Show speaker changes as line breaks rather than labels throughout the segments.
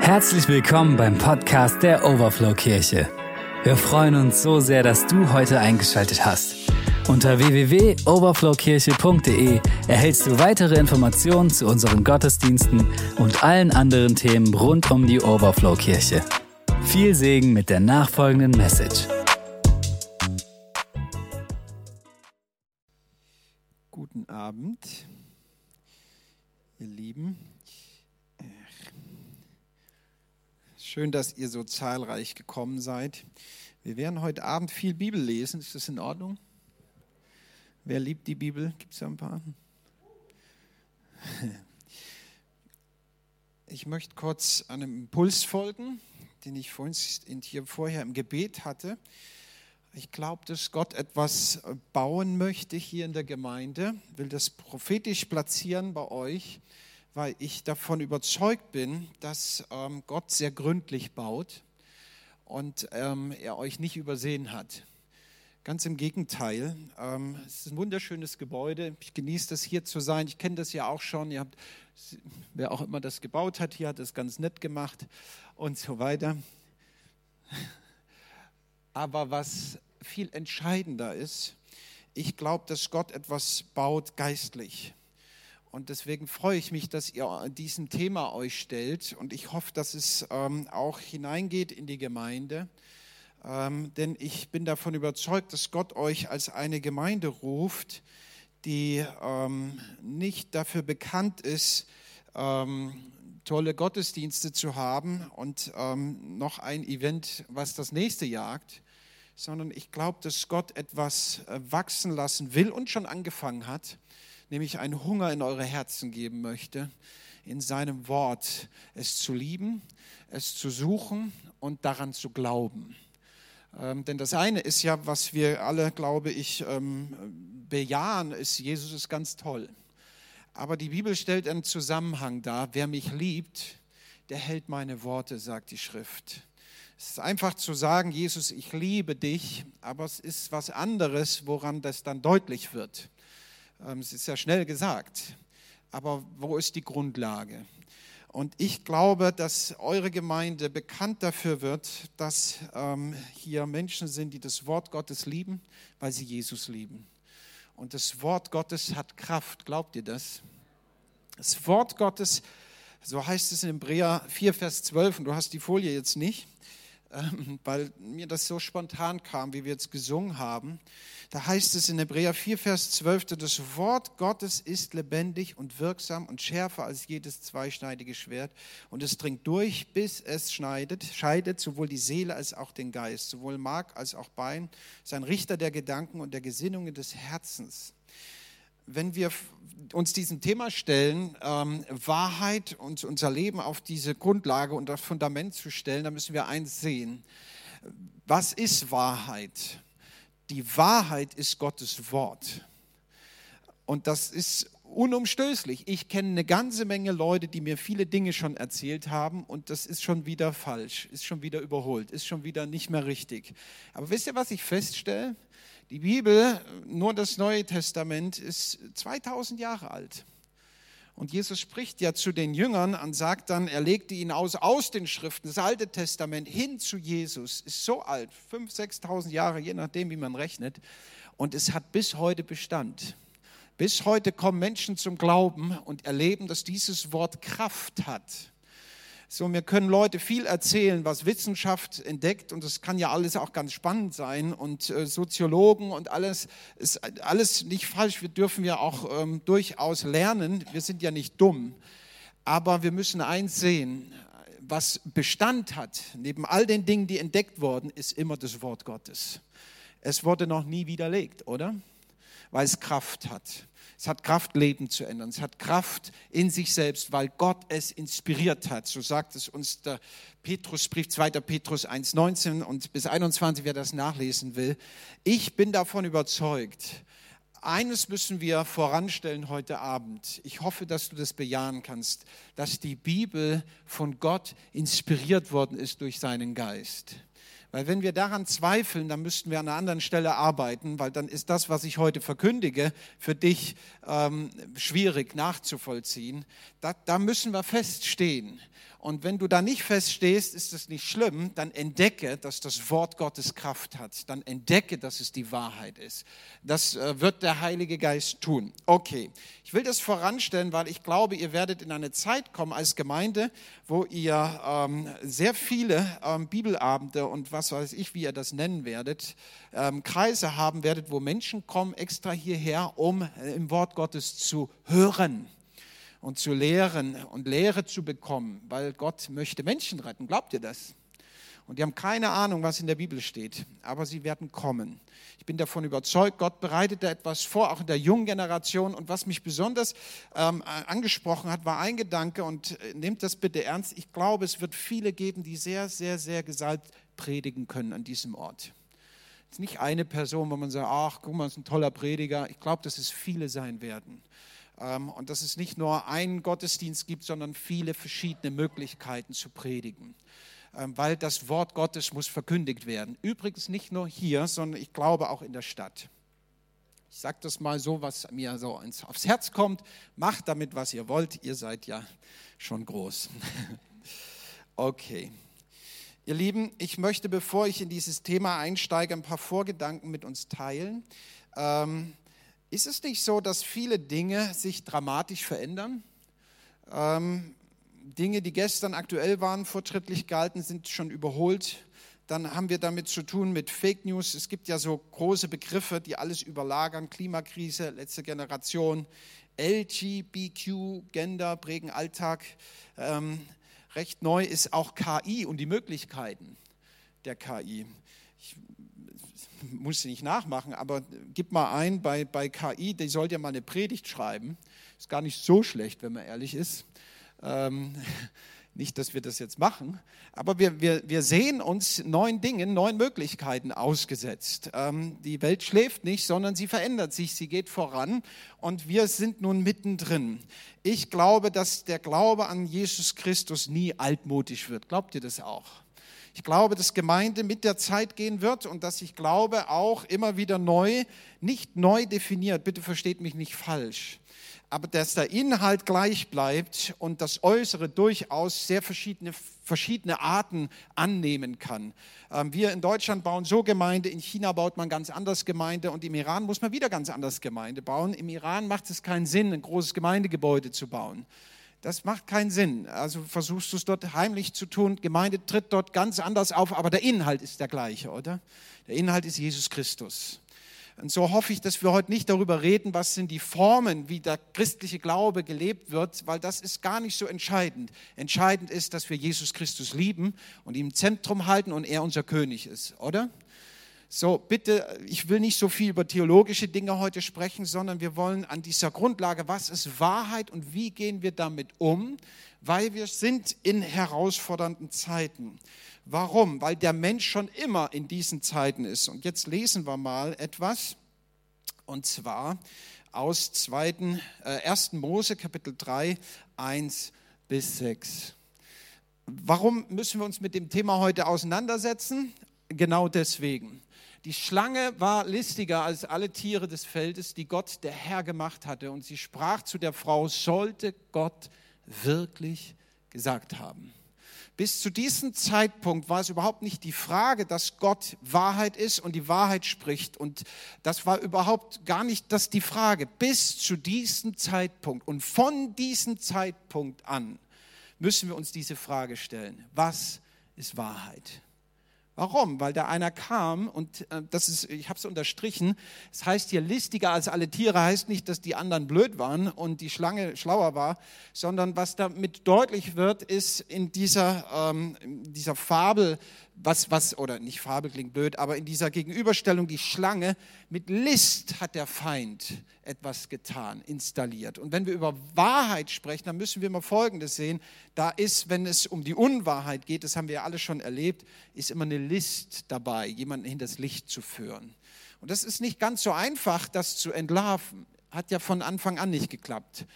Herzlich willkommen beim Podcast der Overflow Kirche. Wir freuen uns so sehr, dass du heute eingeschaltet hast. Unter www.overflowkirche.de erhältst du weitere Informationen zu unseren Gottesdiensten und allen anderen Themen rund um die Overflow Kirche. Viel Segen mit der nachfolgenden Message.
Guten Abend, ihr Lieben. Schön, dass ihr so zahlreich gekommen seid. Wir werden heute Abend viel Bibel lesen. Ist das in Ordnung? Wer liebt die Bibel? Gibt es da ein paar? Ich möchte kurz einem Impuls folgen, den ich vorhin hier vorher im Gebet hatte. Ich glaube, dass Gott etwas bauen möchte hier in der Gemeinde, will das prophetisch platzieren bei euch weil ich davon überzeugt bin, dass ähm, Gott sehr gründlich baut und ähm, er euch nicht übersehen hat. Ganz im Gegenteil. Ähm, es ist ein wunderschönes Gebäude. Ich genieße das hier zu sein. Ich kenne das ja auch schon. Habt, wer auch immer das gebaut hat, hier hat es ganz nett gemacht und so weiter. Aber was viel entscheidender ist, ich glaube, dass Gott etwas baut geistlich. Und deswegen freue ich mich, dass ihr diesem Thema euch stellt. Und ich hoffe, dass es ähm, auch hineingeht in die Gemeinde. Ähm, denn ich bin davon überzeugt, dass Gott euch als eine Gemeinde ruft, die ähm, nicht dafür bekannt ist, ähm, tolle Gottesdienste zu haben und ähm, noch ein Event, was das nächste jagt, sondern ich glaube, dass Gott etwas äh, wachsen lassen will und schon angefangen hat nämlich einen Hunger in eure Herzen geben möchte, in seinem Wort es zu lieben, es zu suchen und daran zu glauben. Ähm, denn das eine ist ja, was wir alle, glaube ich, ähm, bejahen, ist, Jesus ist ganz toll. Aber die Bibel stellt einen Zusammenhang dar. Wer mich liebt, der hält meine Worte, sagt die Schrift. Es ist einfach zu sagen, Jesus, ich liebe dich, aber es ist was anderes, woran das dann deutlich wird. Ähm, es ist ja schnell gesagt, aber wo ist die Grundlage? Und ich glaube, dass eure Gemeinde bekannt dafür wird, dass ähm, hier Menschen sind, die das Wort Gottes lieben, weil sie Jesus lieben. Und das Wort Gottes hat Kraft. Glaubt ihr das? Das Wort Gottes, so heißt es in Hebräer 4, Vers 12, und du hast die Folie jetzt nicht, weil mir das so spontan kam, wie wir jetzt gesungen haben. Da heißt es in Hebräer 4, Vers 12, das Wort Gottes ist lebendig und wirksam und schärfer als jedes zweischneidige Schwert und es dringt durch, bis es schneidet, scheidet sowohl die Seele als auch den Geist, sowohl Mark als auch Bein, ist ein Richter der Gedanken und der Gesinnungen des Herzens. Wenn wir uns diesem Thema stellen, ähm, Wahrheit und unser Leben auf diese Grundlage und das Fundament zu stellen, dann müssen wir eins sehen. Was ist Wahrheit? die Wahrheit ist Gottes Wort. Und das ist unumstößlich. Ich kenne eine ganze Menge Leute, die mir viele Dinge schon erzählt haben und das ist schon wieder falsch, ist schon wieder überholt, ist schon wieder nicht mehr richtig. Aber wisst ihr, was ich feststelle? Die Bibel, nur das Neue Testament, ist 2000 Jahre alt. Und Jesus spricht ja zu den Jüngern und sagt dann, er legte ihn aus aus den Schriften, das Alte Testament hin zu Jesus, ist so alt, 5.000, 6.000 Jahre, je nachdem, wie man rechnet. Und es hat bis heute Bestand. Bis heute kommen Menschen zum Glauben und erleben, dass dieses Wort Kraft hat. So, mir können Leute viel erzählen, was Wissenschaft entdeckt und das kann ja alles auch ganz spannend sein und äh, Soziologen und alles ist alles nicht falsch. Wir dürfen ja auch ähm, durchaus lernen. Wir sind ja nicht dumm, aber wir müssen eins sehen: Was Bestand hat neben all den Dingen, die entdeckt wurden, ist immer das Wort Gottes. Es wurde noch nie widerlegt, oder? Weil es Kraft hat. Es hat Kraft, Leben zu ändern. Es hat Kraft in sich selbst, weil Gott es inspiriert hat. So sagt es uns der Petrusbrief, 2. Petrus 1,19 und bis 21, wer das nachlesen will. Ich bin davon überzeugt, eines müssen wir voranstellen heute Abend. Ich hoffe, dass du das bejahen kannst, dass die Bibel von Gott inspiriert worden ist durch seinen Geist. Weil wenn wir daran zweifeln, dann müssten wir an einer anderen Stelle arbeiten, weil dann ist das, was ich heute verkündige, für dich ähm, schwierig nachzuvollziehen. Da, da müssen wir feststehen. Und wenn du da nicht feststehst, ist das nicht schlimm, dann entdecke, dass das Wort Gottes Kraft hat. Dann entdecke, dass es die Wahrheit ist. Das äh, wird der Heilige Geist tun. Okay, ich will das voranstellen, weil ich glaube, ihr werdet in eine Zeit kommen als Gemeinde, wo ihr ähm, sehr viele ähm, Bibelabende und was weiß ich, wie ihr das nennen werdet, ähm, Kreise haben werdet, wo Menschen kommen extra hierher, um äh, im Wort Gottes zu hören und zu lehren und Lehre zu bekommen, weil Gott möchte Menschen retten. Glaubt ihr das? Und die haben keine Ahnung, was in der Bibel steht, aber sie werden kommen. Ich bin davon überzeugt, Gott bereitet da etwas vor, auch in der jungen Generation. Und was mich besonders ähm, angesprochen hat, war ein Gedanke und äh, nehmt das bitte ernst. Ich glaube, es wird viele geben, die sehr, sehr, sehr gesalbt predigen können an diesem Ort. Es ist nicht eine Person, wo man sagt, ach, guck mal, das ist ein toller Prediger. Ich glaube, dass es viele sein werden. Ähm, und dass es nicht nur einen Gottesdienst gibt, sondern viele verschiedene Möglichkeiten zu predigen. Ähm, weil das Wort Gottes muss verkündigt werden. Übrigens nicht nur hier, sondern ich glaube auch in der Stadt. Ich sage das mal so, was mir so aufs Herz kommt. Macht damit, was ihr wollt. Ihr seid ja schon groß. Okay. Ihr Lieben, ich möchte, bevor ich in dieses Thema einsteige, ein paar Vorgedanken mit uns teilen. Ähm, ist es nicht so, dass viele Dinge sich dramatisch verändern? Ähm, Dinge, die gestern aktuell waren, fortschrittlich galten, sind schon überholt. Dann haben wir damit zu tun mit Fake News. Es gibt ja so große Begriffe, die alles überlagern. Klimakrise, letzte Generation, LGBTQ, Gender prägen Alltag. Ähm, recht neu ist auch KI und die Möglichkeiten der KI. Ich muss sie nicht nachmachen, aber gib mal ein bei, bei KI, die soll ja mal eine Predigt schreiben. Ist gar nicht so schlecht, wenn man ehrlich ist. Ähm, nicht, dass wir das jetzt machen, aber wir, wir, wir sehen uns neuen Dingen, neuen Möglichkeiten ausgesetzt. Ähm, die Welt schläft nicht, sondern sie verändert sich, sie geht voran und wir sind nun mittendrin. Ich glaube, dass der Glaube an Jesus Christus nie altmodisch wird. Glaubt ihr das auch? Ich glaube, dass Gemeinde mit der Zeit gehen wird und dass ich glaube auch immer wieder neu, nicht neu definiert, bitte versteht mich nicht falsch, aber dass der Inhalt gleich bleibt und das Äußere durchaus sehr verschiedene, verschiedene Arten annehmen kann. Ähm, wir in Deutschland bauen so Gemeinde, in China baut man ganz anders Gemeinde und im Iran muss man wieder ganz anders Gemeinde bauen. Im Iran macht es keinen Sinn, ein großes Gemeindegebäude zu bauen. Das macht keinen Sinn. Also versuchst du es dort heimlich zu tun. Gemeinde tritt dort ganz anders auf, aber der Inhalt ist der gleiche, oder? Der Inhalt ist Jesus Christus. Und so hoffe ich, dass wir heute nicht darüber reden, was sind die Formen, wie der christliche Glaube gelebt wird, weil das ist gar nicht so entscheidend. Entscheidend ist, dass wir Jesus Christus lieben und ihm im Zentrum halten und er unser König ist, oder? So, bitte, ich will nicht so viel über theologische Dinge heute sprechen, sondern wir wollen an dieser Grundlage, was ist Wahrheit und wie gehen wir damit um, weil wir sind in herausfordernden Zeiten. Warum? Weil der Mensch schon immer in diesen Zeiten ist. Und jetzt lesen wir mal etwas, und zwar aus 2., äh, 1. Mose Kapitel 3, 1 bis 6. Warum müssen wir uns mit dem Thema heute auseinandersetzen? Genau deswegen. Die Schlange war listiger als alle Tiere des Feldes, die Gott, der Herr, gemacht hatte. Und sie sprach zu der Frau, sollte Gott wirklich gesagt haben. Bis zu diesem Zeitpunkt war es überhaupt nicht die Frage, dass Gott Wahrheit ist und die Wahrheit spricht. Und das war überhaupt gar nicht das die Frage. Bis zu diesem Zeitpunkt und von diesem Zeitpunkt an müssen wir uns diese Frage stellen. Was ist Wahrheit? Warum? Weil da einer kam und äh, das ist, ich habe es unterstrichen, es heißt hier listiger als alle Tiere, heißt nicht, dass die anderen blöd waren und die Schlange schlauer war, sondern was damit deutlich wird, ist in dieser, ähm, in dieser Fabel, was, was, oder nicht Fabel klingt blöd, aber in dieser Gegenüberstellung die Schlange, mit List hat der Feind etwas getan, installiert. Und wenn wir über Wahrheit sprechen, dann müssen wir mal Folgendes sehen. Da ist, wenn es um die Unwahrheit geht, das haben wir ja alle schon erlebt, ist immer eine List dabei, jemanden hinters Licht zu führen. Und das ist nicht ganz so einfach, das zu entlarven. Hat ja von Anfang an nicht geklappt.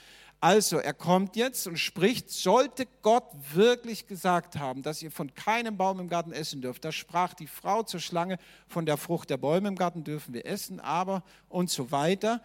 Also er kommt jetzt und spricht, sollte Gott wirklich gesagt haben, dass ihr von keinem Baum im Garten essen dürft. Da sprach die Frau zur Schlange, von der Frucht der Bäume im Garten dürfen wir essen, aber und so weiter.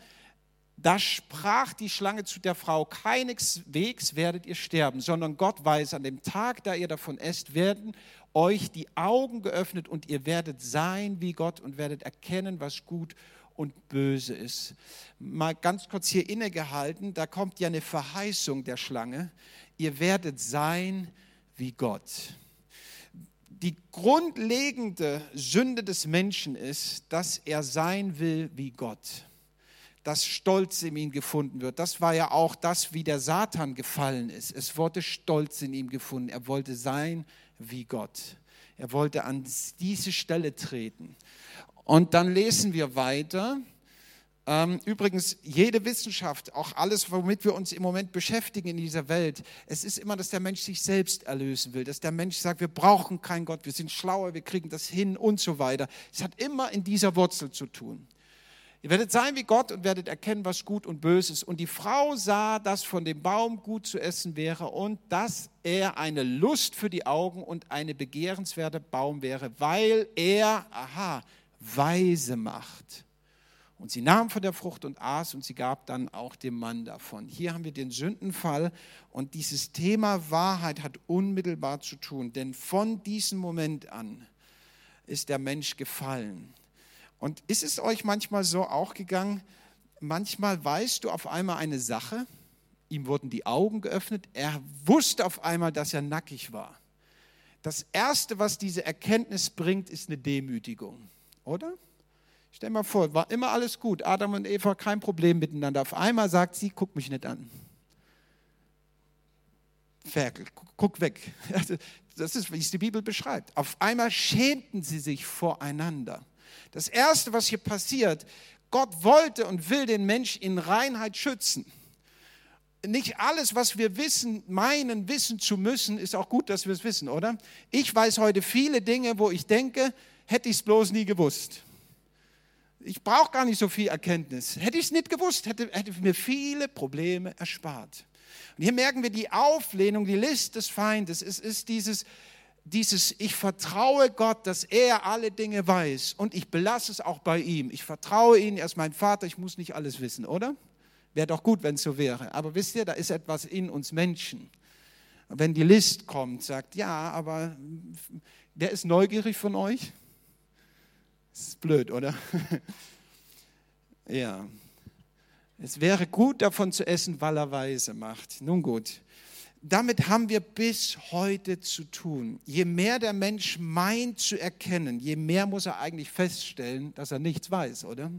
Da sprach die Schlange zu der Frau, keineswegs werdet ihr sterben, sondern Gott weiß, an dem Tag, da ihr davon esst, werden euch die Augen geöffnet und ihr werdet sein wie Gott und werdet erkennen, was gut und böse ist. Mal ganz kurz hier innegehalten, da kommt ja eine Verheißung der Schlange. Ihr werdet sein wie Gott. Die grundlegende Sünde des Menschen ist, dass er sein will wie Gott dass Stolz in ihm gefunden wird. Das war ja auch das, wie der Satan gefallen ist. Es wurde Stolz in ihm gefunden. Er wollte sein wie Gott. Er wollte an diese Stelle treten. Und dann lesen wir weiter. Ähm, übrigens, jede Wissenschaft, auch alles, womit wir uns im Moment beschäftigen in dieser Welt, es ist immer, dass der Mensch sich selbst erlösen will, dass der Mensch sagt, wir brauchen keinen Gott, wir sind schlauer, wir kriegen das hin und so weiter. Es hat immer in dieser Wurzel zu tun. Ihr werdet sein wie Gott und werdet erkennen, was gut und böse ist. Und die Frau sah, dass von dem Baum gut zu essen wäre und dass er eine Lust für die Augen und eine begehrenswerte Baum wäre, weil er, aha, weise macht. Und sie nahm von der Frucht und aß und sie gab dann auch dem Mann davon. Hier haben wir den Sündenfall und dieses Thema Wahrheit hat unmittelbar zu tun, denn von diesem Moment an ist der Mensch gefallen. Und ist es euch manchmal so auch gegangen, manchmal weißt du auf einmal eine Sache, ihm wurden die Augen geöffnet, er wusste auf einmal, dass er nackig war. Das Erste, was diese Erkenntnis bringt, ist eine Demütigung, oder? Stell mal vor, war immer alles gut, Adam und Eva kein Problem miteinander. Auf einmal sagt sie, guck mich nicht an. Ferkel, guck weg. Das ist, wie es die Bibel beschreibt. Auf einmal schämten sie sich voreinander. Das Erste, was hier passiert, Gott wollte und will den Mensch in Reinheit schützen. Nicht alles, was wir wissen, meinen, wissen zu müssen, ist auch gut, dass wir es wissen, oder? Ich weiß heute viele Dinge, wo ich denke, hätte ich es bloß nie gewusst. Ich brauche gar nicht so viel Erkenntnis. Hätte ich es nicht gewusst, hätte, hätte mir viele Probleme erspart. Und hier merken wir die Auflehnung, die List des Feindes. Es ist dieses, dieses, ich vertraue Gott, dass er alle Dinge weiß und ich belasse es auch bei ihm. Ich vertraue ihm, er ist mein Vater, ich muss nicht alles wissen, oder? Wäre doch gut, wenn es so wäre. Aber wisst ihr, da ist etwas in uns Menschen. Wenn die List kommt, sagt, ja, aber wer ist neugierig von euch? Das ist blöd, oder? ja. Es wäre gut, davon zu essen, weil er weise macht. Nun gut damit haben wir bis heute zu tun. Je mehr der Mensch meint zu erkennen, je mehr muss er eigentlich feststellen, dass er nichts weiß, oder?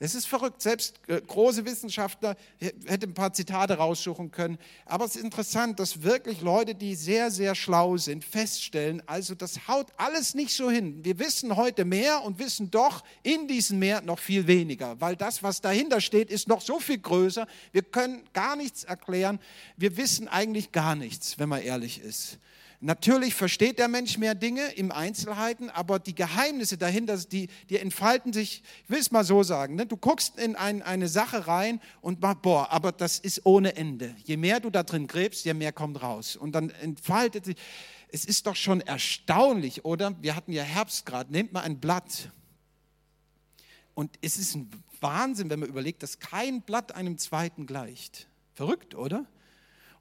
Es ist verrückt, selbst äh, große Wissenschaftler hätten ein paar Zitate raussuchen können. Aber es ist interessant, dass wirklich Leute, die sehr, sehr schlau sind, feststellen, also das haut alles nicht so hin. Wir wissen heute mehr und wissen doch in diesem Meer noch viel weniger, weil das, was dahinter steht, ist noch so viel größer. Wir können gar nichts erklären. Wir wissen eigentlich gar nichts, wenn man ehrlich ist. Natürlich versteht der Mensch mehr Dinge im Einzelheiten, aber die Geheimnisse dahinter, die, die entfalten sich, ich will es mal so sagen, ne? du guckst in ein, eine Sache rein und machst, boah, aber das ist ohne Ende. Je mehr du da drin gräbst, je mehr kommt raus. Und dann entfaltet sich, es ist doch schon erstaunlich, oder? Wir hatten ja Herbst gerade, nehmt mal ein Blatt. Und es ist ein Wahnsinn, wenn man überlegt, dass kein Blatt einem zweiten gleicht. Verrückt, oder?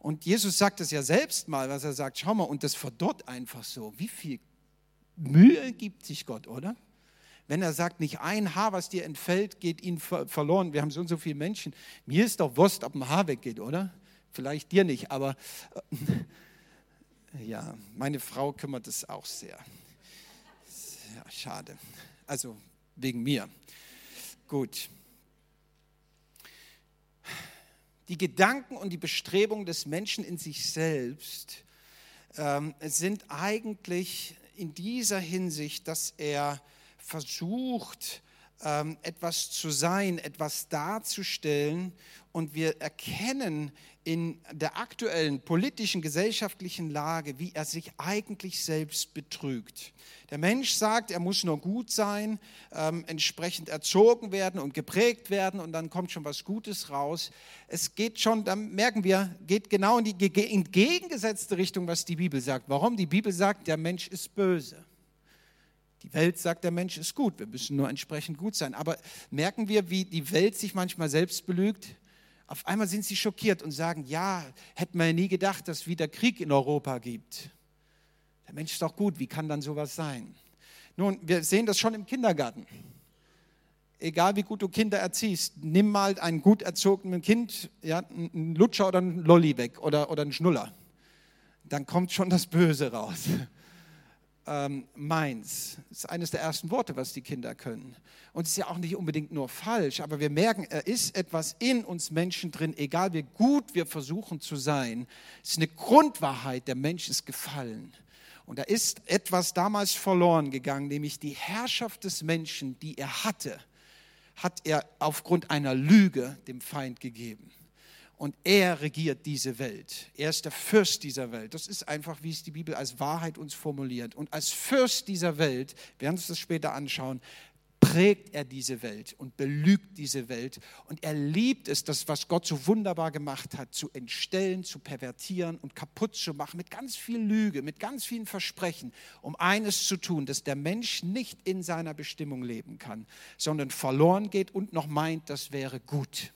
Und Jesus sagt es ja selbst mal, was er sagt, schau mal, und das verdorrt einfach so. Wie viel Mühe gibt sich Gott, oder? Wenn er sagt, nicht ein Haar, was dir entfällt, geht ihnen verloren. Wir haben so und so viele Menschen. Mir ist doch Wurst, ob ein Haar weggeht, oder? Vielleicht dir nicht, aber äh, ja, meine Frau kümmert es auch sehr. Ja, schade. Also wegen mir. Gut. Die Gedanken und die Bestrebungen des Menschen in sich selbst ähm, sind eigentlich in dieser Hinsicht, dass er versucht, ähm, etwas zu sein, etwas darzustellen. Und wir erkennen in der aktuellen politischen, gesellschaftlichen Lage, wie er sich eigentlich selbst betrügt. Der Mensch sagt, er muss nur gut sein, ähm, entsprechend erzogen werden und geprägt werden und dann kommt schon was Gutes raus. Es geht schon, da merken wir, geht genau in die entgegengesetzte Richtung, was die Bibel sagt. Warum? Die Bibel sagt, der Mensch ist böse. Die Welt sagt, der Mensch ist gut, wir müssen nur entsprechend gut sein. Aber merken wir, wie die Welt sich manchmal selbst belügt? Auf einmal sind sie schockiert und sagen, ja, hätten wir nie gedacht, dass es wieder Krieg in Europa gibt. Der Mensch ist doch gut, wie kann dann sowas sein? Nun, wir sehen das schon im Kindergarten. Egal wie gut du Kinder erziehst, nimm mal einen gut erzogenen Kind, ja, einen Lutscher oder einen Lolli weg oder, oder einen Schnuller. Dann kommt schon das Böse raus ähm, meins. Das ist eines der ersten Worte, was die Kinder können. Und es ist ja auch nicht unbedingt nur falsch, aber wir merken, er ist etwas in uns Menschen drin, egal wie gut wir versuchen zu sein. Es ist eine Grundwahrheit, der Mensch ist gefallen. Und da ist etwas damals verloren gegangen, nämlich die Herrschaft des Menschen, die er hatte, hat er aufgrund einer Lüge dem Feind gegeben und er regiert diese Welt. Er ist der Fürst dieser Welt. Das ist einfach, wie es die Bibel als Wahrheit uns formuliert. Und als Fürst dieser Welt, wir werden uns das später anschauen, prägt er diese Welt und belügt diese Welt. Und er liebt es, das, was Gott so wunderbar gemacht hat, zu entstellen, zu pervertieren und kaputt zu machen, mit ganz viel Lüge, mit ganz vielen Versprechen, um eines zu tun, dass der Mensch nicht in seiner Bestimmung leben kann, sondern verloren geht und noch meint, das wäre gut.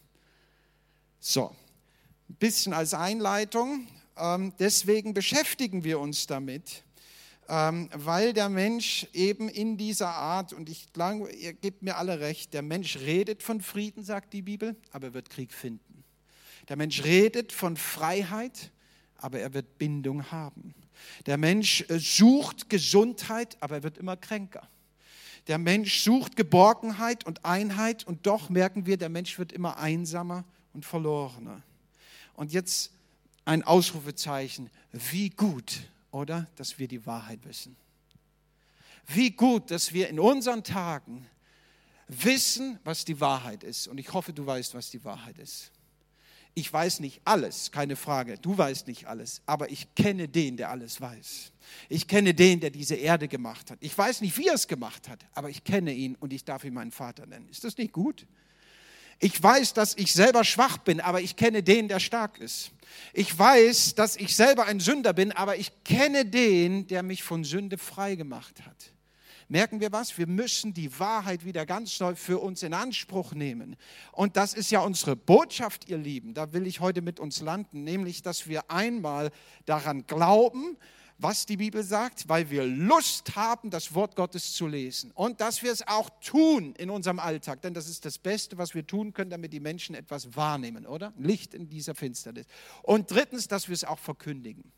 So, ein bisschen als Einleitung. Ähm, deswegen beschäftigen wir uns damit, ähm, weil der Mensch eben in dieser Art, und ich glaube, ihr gebt mir alle recht, der Mensch redet von Frieden, sagt die Bibel, aber er wird Krieg finden. Der Mensch redet von Freiheit, aber er wird Bindung haben. Der Mensch äh, sucht Gesundheit, aber er wird immer kränker. Der Mensch sucht Geborgenheit und Einheit und doch merken wir, der Mensch wird immer einsamer und verlorener. Und jetzt ein Ausrufezeichen. Wie gut, oder? Dass wir die Wahrheit wissen. Wie gut, dass wir in unseren Tagen wissen, was die Wahrheit ist. Und ich hoffe, du weißt, was die Wahrheit ist. Ich weiß nicht alles, keine Frage. Du weißt nicht alles, aber ich kenne den, der alles weiß. Ich kenne den, der diese Erde gemacht hat. Ich weiß nicht, wie er es gemacht hat, aber ich kenne ihn und ich darf ihn meinen Vater nennen. Ist das nicht gut? Ich weiß, dass ich selber schwach bin, aber ich kenne den, der stark ist. Ich weiß, dass ich selber ein Sünder bin, aber ich kenne den, der mich von Sünde frei gemacht hat. Merken wir was? Wir müssen die Wahrheit wieder ganz neu für uns in Anspruch nehmen. Und das ist ja unsere Botschaft, ihr Lieben. Da will ich heute mit uns landen, nämlich, dass wir einmal daran glauben, was die Bibel sagt, weil wir Lust haben, das Wort Gottes zu lesen und dass wir es auch tun in unserem Alltag, denn das ist das Beste, was wir tun können, damit die Menschen etwas wahrnehmen, oder? Licht in dieser Finsternis. Und drittens, dass wir es auch verkündigen.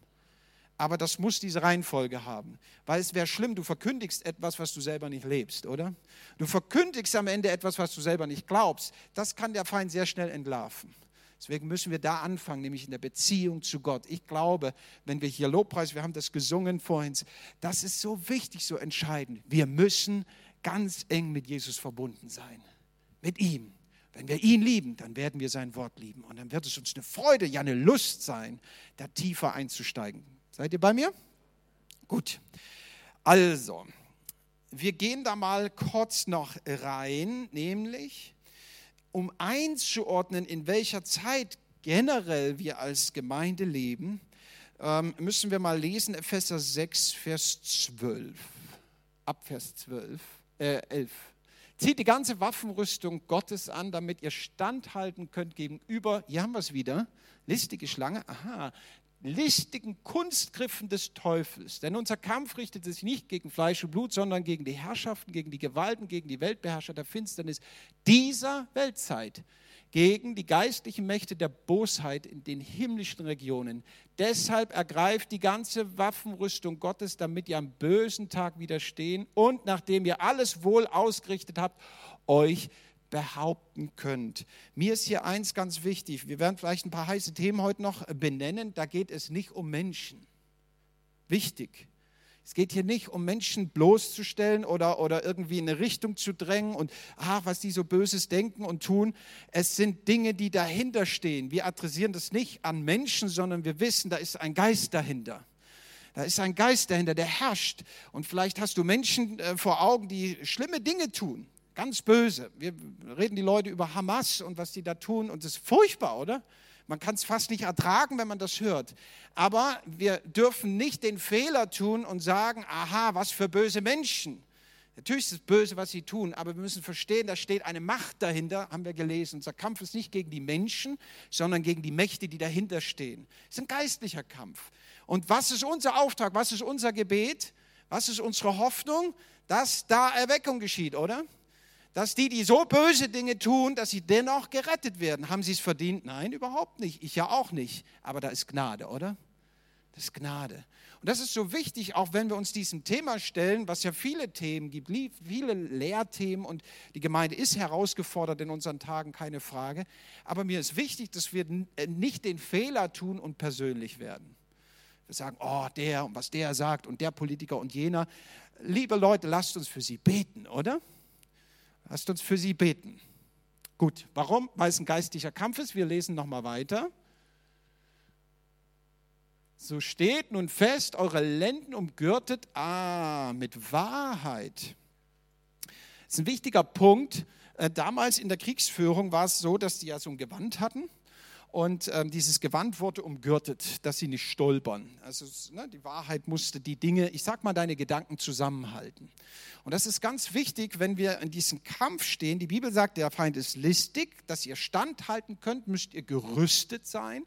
Aber das muss diese Reihenfolge haben, weil es wäre schlimm, du verkündigst etwas, was du selber nicht lebst, oder? Du verkündigst am Ende etwas, was du selber nicht glaubst. Das kann der Feind sehr schnell entlarven. Deswegen müssen wir da anfangen, nämlich in der Beziehung zu Gott. Ich glaube, wenn wir hier Lobpreis, wir haben das gesungen vorhin, das ist so wichtig, so entscheidend. Wir müssen ganz eng mit Jesus verbunden sein. Mit ihm. Wenn wir ihn lieben, dann werden wir sein Wort lieben. Und dann wird es uns eine Freude, ja eine Lust sein, da tiefer einzusteigen. Seid ihr bei mir? Gut. Also, wir gehen da mal kurz noch rein, nämlich um einzuordnen, in welcher Zeit generell wir als Gemeinde leben, ähm, müssen wir mal lesen Epheser 6, Vers 12. Ab Vers 12, äh, 11. Zieht die ganze Waffenrüstung Gottes an, damit ihr standhalten könnt gegenüber, hier haben wir es wieder, listige Schlange, aha, listigen Kunstgriffen des Teufels. Denn unser Kampf richtet sich nicht gegen Fleisch und Blut, sondern gegen die Herrschaften, gegen die Gewalten, gegen die Weltbeherrscher der Finsternis dieser Weltzeit, gegen die geistlichen Mächte der Bosheit in den himmlischen Regionen. Deshalb ergreift die ganze Waffenrüstung Gottes, damit ihr am bösen Tag widerstehen und nachdem ihr alles wohl ausgerichtet habt, euch behaupten könnt. Mir ist hier eins ganz wichtig. Wir werden vielleicht ein paar heiße Themen heute noch benennen. Da geht es nicht um Menschen. Wichtig. Es geht hier nicht um Menschen bloßzustellen oder, oder irgendwie in eine Richtung zu drängen und ach, was die so Böses denken und tun. Es sind Dinge, die dahinter stehen. Wir adressieren das nicht an Menschen, sondern wir wissen, da ist ein Geist dahinter. Da ist ein Geist dahinter, der herrscht. Und vielleicht hast du Menschen äh, vor Augen, die schlimme Dinge tun. Ganz böse. Wir reden die Leute über Hamas und was die da tun. Und das ist furchtbar, oder? Man kann es fast nicht ertragen, wenn man das hört. Aber wir dürfen nicht den Fehler tun und sagen, aha, was für böse Menschen. Natürlich ist es böse, was sie tun, aber wir müssen verstehen, da steht eine Macht dahinter, haben wir gelesen. Unser Kampf ist nicht gegen die Menschen, sondern gegen die Mächte, die dahinter stehen. Es ist ein geistlicher Kampf. Und was ist unser Auftrag? Was ist unser Gebet? Was ist unsere Hoffnung? Dass da Erweckung geschieht, oder? Dass die, die so böse Dinge tun, dass sie dennoch gerettet werden. Haben sie es verdient? Nein, überhaupt nicht. Ich ja auch nicht. Aber da ist Gnade, oder? Das ist Gnade. Und das ist so wichtig, auch wenn wir uns diesem Thema stellen, was ja viele Themen gibt, viele Lehrthemen und die Gemeinde ist herausgefordert in unseren Tagen, keine Frage. Aber mir ist wichtig, dass wir äh, nicht den Fehler tun und persönlich werden. Wir sagen, oh, der und was der sagt und der Politiker und jener. Liebe Leute, lasst uns für sie beten, oder? Lasst uns für sie beten. Gut, warum? Weil es ein geistlicher Kampf ist. Wir lesen nochmal weiter. So steht nun fest, eure Lenden umgürtet, ah, mit Wahrheit. Das ist ein wichtiger Punkt. Äh, damals in der Kriegsführung war es so, dass die ja so ein Gewand hatten und ähm, dieses Gewand wurde umgürtet, dass sie nicht stolpern. Also ne, die Wahrheit musste die Dinge, ich sag mal, deine Gedanken zusammenhalten. Und das ist ganz wichtig, wenn wir in diesem Kampf stehen. Die Bibel sagt, der Feind ist listig, dass ihr standhalten könnt, müsst ihr gerüstet sein,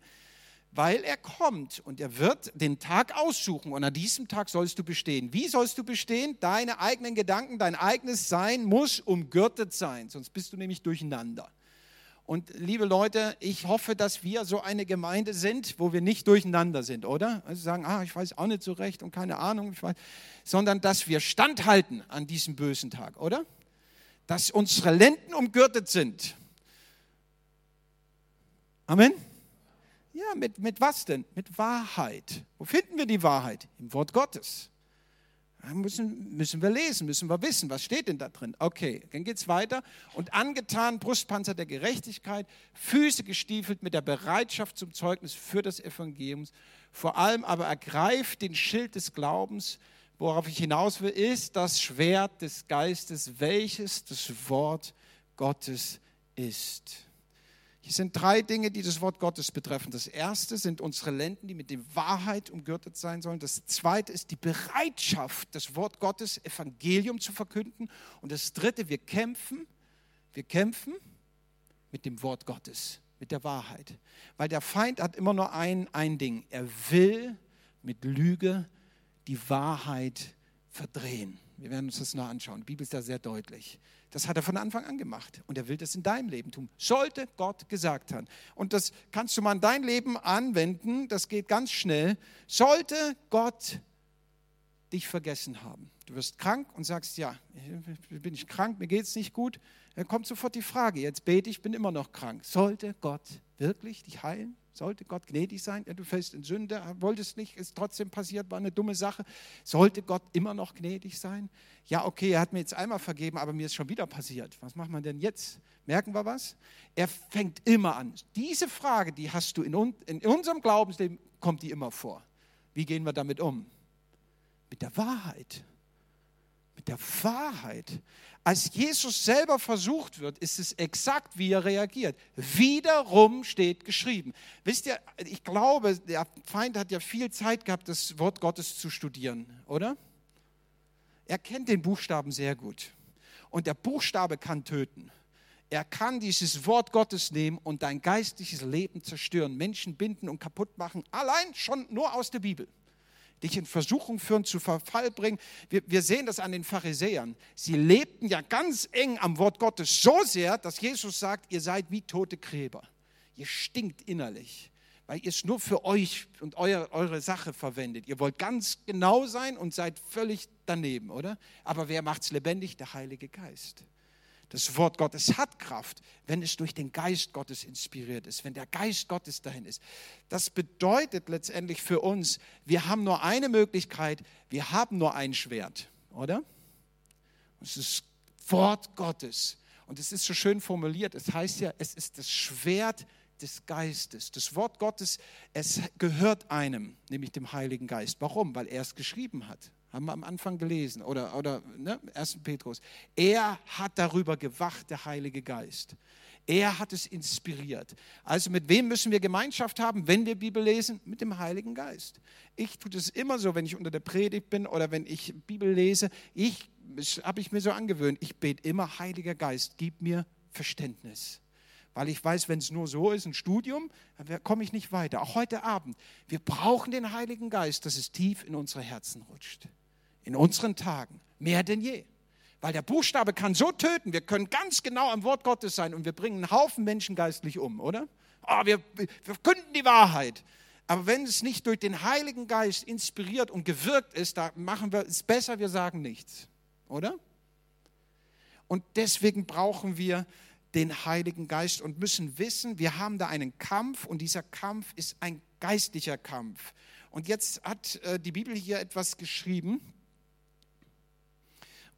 weil er kommt und er wird den Tag aussuchen und an diesem Tag sollst du bestehen. Wie sollst du bestehen? Deine eigenen Gedanken, dein eigenes Sein muss umgürtet sein, sonst bist du nämlich durcheinander. Und liebe Leute, ich hoffe, dass wir so eine Gemeinde sind, wo wir nicht durcheinander sind, oder? Also sagen, ah, ich weiß auch nicht so recht und keine Ahnung, ich weiß, sondern dass wir standhalten an diesem bösen Tag, oder? Dass unsere Lenden umgürtet sind. Amen. Ja, mit, mit was denn? Mit Wahrheit. Wo finden wir die Wahrheit? Im Wort Gottes. Müssen, müssen wir lesen, müssen wir wissen, was steht denn da drin? Okay, dann geht es weiter. Und angetan Brustpanzer der Gerechtigkeit, Füße gestiefelt mit der Bereitschaft zum Zeugnis für das Evangelium. Vor allem aber ergreift den Schild des Glaubens, worauf ich hinaus will, ist das Schwert des Geistes, welches das Wort Gottes ist. Hier sind drei Dinge, die das Wort Gottes betreffen. Das erste sind unsere Lenden, die mit der Wahrheit umgürtet sein sollen. Das zweite ist die Bereitschaft, das Wort Gottes, Evangelium zu verkünden. Und das dritte, wir kämpfen, wir kämpfen mit dem Wort Gottes, mit der Wahrheit. Weil der Feind hat immer nur ein, ein Ding. Er will mit Lüge die Wahrheit verdrehen. Wir werden uns das noch anschauen. Die Bibel ist da sehr deutlich. Das hat er von Anfang an gemacht und er will das in deinem Leben tun. Sollte Gott gesagt haben. Und das kannst du mal in dein Leben anwenden, das geht ganz schnell. Sollte Gott dich vergessen haben. Du wirst krank und sagst, ja, bin ich krank, mir geht es nicht gut. Dann kommt sofort die Frage, jetzt bete ich, bin immer noch krank. Sollte Gott wirklich dich heilen? Sollte Gott gnädig sein? Du fällst in Sünde, wolltest nicht, ist trotzdem passiert, war eine dumme Sache. Sollte Gott immer noch gnädig sein? Ja, okay, er hat mir jetzt einmal vergeben, aber mir ist schon wieder passiert. Was macht man denn jetzt? Merken wir was? Er fängt immer an. Diese Frage, die hast du in, in unserem Glaubensleben, kommt die immer vor. Wie gehen wir damit um? Mit der Wahrheit. Mit der Wahrheit. Als Jesus selber versucht wird, ist es exakt, wie er reagiert. Wiederum steht geschrieben. Wisst ihr, ich glaube, der Feind hat ja viel Zeit gehabt, das Wort Gottes zu studieren, oder? Er kennt den Buchstaben sehr gut. Und der Buchstabe kann töten. Er kann dieses Wort Gottes nehmen und dein geistliches Leben zerstören, Menschen binden und kaputt machen, allein schon nur aus der Bibel dich in Versuchung führen, zu Verfall bringen. Wir, wir sehen das an den Pharisäern. Sie lebten ja ganz eng am Wort Gottes so sehr, dass Jesus sagt, ihr seid wie tote Gräber. Ihr stinkt innerlich, weil ihr es nur für euch und euer, eure Sache verwendet. Ihr wollt ganz genau sein und seid völlig daneben, oder? Aber wer macht es lebendig? Der Heilige Geist. Das Wort Gottes hat Kraft, wenn es durch den Geist Gottes inspiriert ist, wenn der Geist Gottes dahin ist. Das bedeutet letztendlich für uns, wir haben nur eine Möglichkeit, wir haben nur ein Schwert, oder? Es ist Wort Gottes. Und es ist so schön formuliert, es heißt ja, es ist das Schwert des Geistes. Das Wort Gottes, es gehört einem, nämlich dem Heiligen Geist. Warum? Weil er es geschrieben hat. Haben wir am Anfang gelesen oder, oder ne, 1. Petrus. Er hat darüber gewacht, der Heilige Geist. Er hat es inspiriert. Also mit wem müssen wir Gemeinschaft haben, wenn wir Bibel lesen? Mit dem Heiligen Geist. Ich tue das immer so, wenn ich unter der Predigt bin oder wenn ich Bibel lese. Ich habe ich mir so angewöhnt. Ich bete immer, Heiliger Geist, gib mir Verständnis. Weil ich weiß, wenn es nur so ist, ein Studium, dann komme ich nicht weiter. Auch heute Abend. Wir brauchen den Heiligen Geist, dass es tief in unsere Herzen rutscht in unseren Tagen mehr denn je. Weil der Buchstabe kann so töten, wir können ganz genau am Wort Gottes sein und wir bringen einen Haufen Menschen geistlich um, oder? Oh, wir, wir verkünden die Wahrheit. Aber wenn es nicht durch den Heiligen Geist inspiriert und gewirkt ist, da machen wir es besser, wir sagen nichts, oder? Und deswegen brauchen wir den Heiligen Geist und müssen wissen, wir haben da einen Kampf und dieser Kampf ist ein geistlicher Kampf. Und jetzt hat äh, die Bibel hier etwas geschrieben,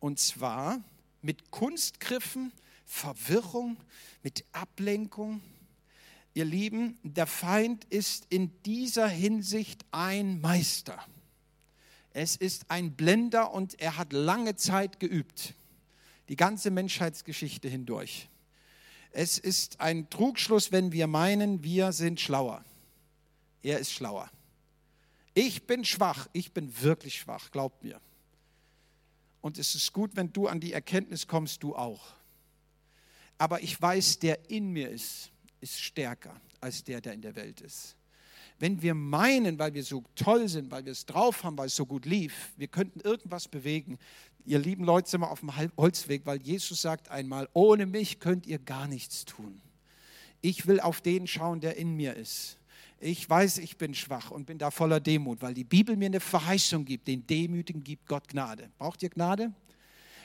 und zwar mit Kunstgriffen, Verwirrung, mit Ablenkung. Ihr Lieben, der Feind ist in dieser Hinsicht ein Meister. Es ist ein Blender und er hat lange Zeit geübt, die ganze Menschheitsgeschichte hindurch. Es ist ein Trugschluss, wenn wir meinen, wir sind schlauer. Er ist schlauer. Ich bin schwach, ich bin wirklich schwach, glaubt mir. Und es ist gut, wenn du an die Erkenntnis kommst, du auch. Aber ich weiß, der in mir ist, ist stärker als der, der in der Welt ist. Wenn wir meinen, weil wir so toll sind, weil wir es drauf haben, weil es so gut lief, wir könnten irgendwas bewegen. Ihr lieben Leute sind wir auf dem Holzweg, weil Jesus sagt einmal, ohne mich könnt ihr gar nichts tun. Ich will auf den schauen, der in mir ist. Ich weiß, ich bin schwach und bin da voller Demut, weil die Bibel mir eine Verheißung gibt. Den Demütigen gibt Gott Gnade. Braucht ihr Gnade?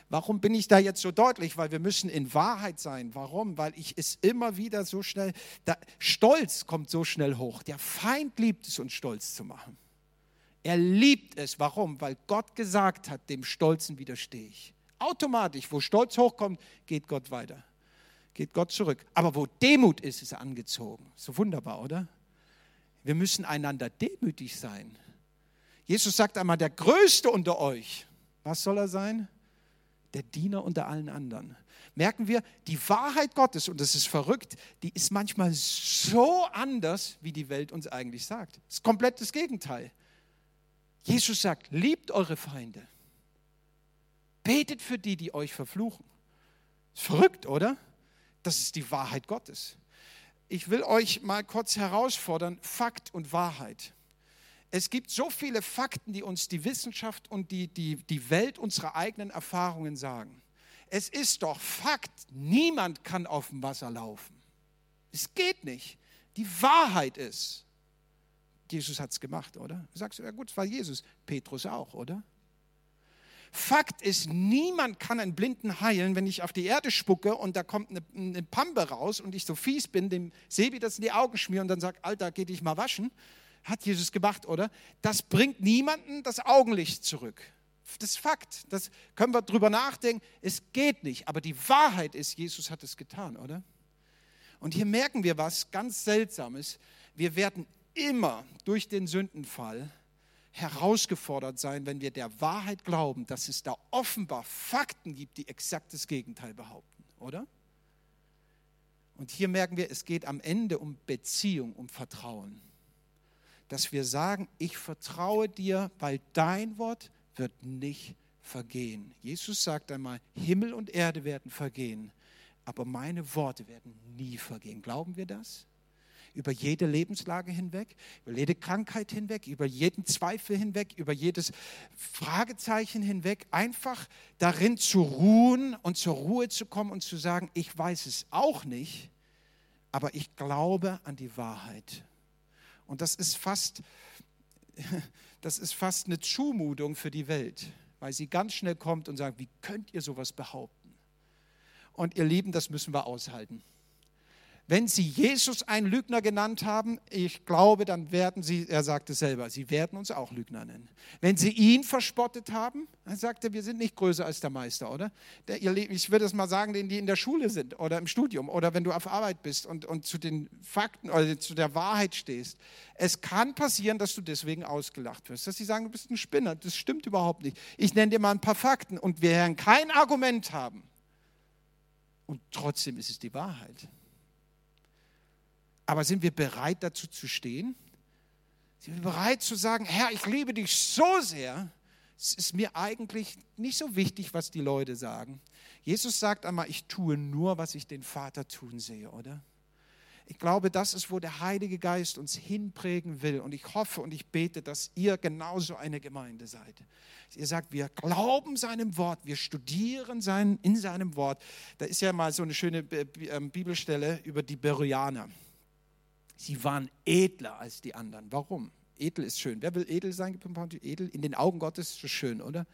Warum bin ich da jetzt so deutlich? Weil wir müssen in Wahrheit sein. Warum? Weil ich es immer wieder so schnell, da, Stolz kommt so schnell hoch. Der Feind liebt es, uns stolz zu machen. Er liebt es. Warum? Weil Gott gesagt hat, dem Stolzen widerstehe ich. Automatisch, wo Stolz hochkommt, geht Gott weiter. Geht Gott zurück. Aber wo Demut ist, ist er angezogen. So wunderbar, oder? Wir müssen einander demütig sein. Jesus sagt einmal, der Größte unter euch, was soll er sein? Der Diener unter allen anderen. Merken wir, die Wahrheit Gottes, und das ist verrückt, die ist manchmal so anders, wie die Welt uns eigentlich sagt. Das ist komplett das Gegenteil. Jesus sagt, liebt eure Feinde. Betet für die, die euch verfluchen. Ist verrückt, oder? Das ist die Wahrheit Gottes ich will euch mal kurz herausfordern, Fakt und Wahrheit. Es gibt so viele Fakten, die uns die Wissenschaft und die, die, die Welt unsere eigenen Erfahrungen sagen. Es ist doch Fakt, niemand kann auf dem Wasser laufen. Es geht nicht. Die Wahrheit ist, Jesus hat es gemacht, oder? Du sagst, ja gut, es war Jesus. Petrus auch, oder? Fakt ist, niemand kann einen Blinden heilen, wenn ich auf die Erde spucke und da kommt eine, eine Pampe raus und ich so fies bin, dem Sebi das in die Augen schmier und dann sagt, Alter, geh dich mal waschen. Hat Jesus gemacht, oder? Das bringt niemanden das Augenlicht zurück. Das ist Fakt. Das können wir drüber nachdenken. Es geht nicht. Aber die Wahrheit ist, Jesus hat es getan, oder? Und hier merken wir was ganz Seltsames. Wir werden immer durch den Sündenfall herausgefordert sein, wenn wir der Wahrheit glauben, dass es da offenbar Fakten gibt, die exakt das Gegenteil behaupten, oder? Und hier merken wir, es geht am Ende um Beziehung, um Vertrauen. Dass wir sagen, ich vertraue dir, weil dein Wort wird nicht vergehen. Jesus sagt einmal, Himmel und Erde werden vergehen, aber meine Worte werden nie vergehen. Glauben wir das? Über jede Lebenslage hinweg, über jede Krankheit hinweg, über jeden Zweifel hinweg, über jedes Fragezeichen hinweg, einfach darin zu ruhen und zur Ruhe zu kommen und zu sagen, ich weiß es auch nicht, aber ich glaube an die Wahrheit. Und das ist fast, das ist fast eine Zumutung für die Welt, weil sie ganz schnell kommt und sagt, wie könnt ihr sowas behaupten? Und ihr Lieben, das müssen wir aushalten. Wenn Sie Jesus einen Lügner genannt haben, ich glaube, dann werden Sie, er sagte selber, Sie werden uns auch Lügner nennen. Wenn Sie ihn verspottet haben, dann sagt er, wir sind nicht größer als der Meister, oder? Der, ich würde es mal sagen, denen, die in der Schule sind oder im Studium oder wenn du auf Arbeit bist und, und zu den Fakten oder zu der Wahrheit stehst. Es kann passieren, dass du deswegen ausgelacht wirst, dass sie sagen, du bist ein Spinner. Das stimmt überhaupt nicht. Ich nenne dir mal ein paar Fakten und wir werden kein Argument haben. Und trotzdem ist es die Wahrheit. Aber sind wir bereit dazu zu stehen? Sind wir bereit zu sagen, Herr, ich liebe dich so sehr, es ist mir eigentlich nicht so wichtig, was die Leute sagen. Jesus sagt einmal, ich tue nur, was ich den Vater tun sehe, oder? Ich glaube, das ist, wo der Heilige Geist uns hinprägen will. Und ich hoffe und ich bete, dass ihr genauso eine Gemeinde seid. Ihr sagt, wir glauben seinem Wort, wir studieren sein, in seinem Wort. Da ist ja mal so eine schöne ähm, Bibelstelle über die Beroianer. Sie waren edler als die anderen. Warum? Edel ist schön. Wer will edel sein? Edel in den Augen Gottes ist schön, oder?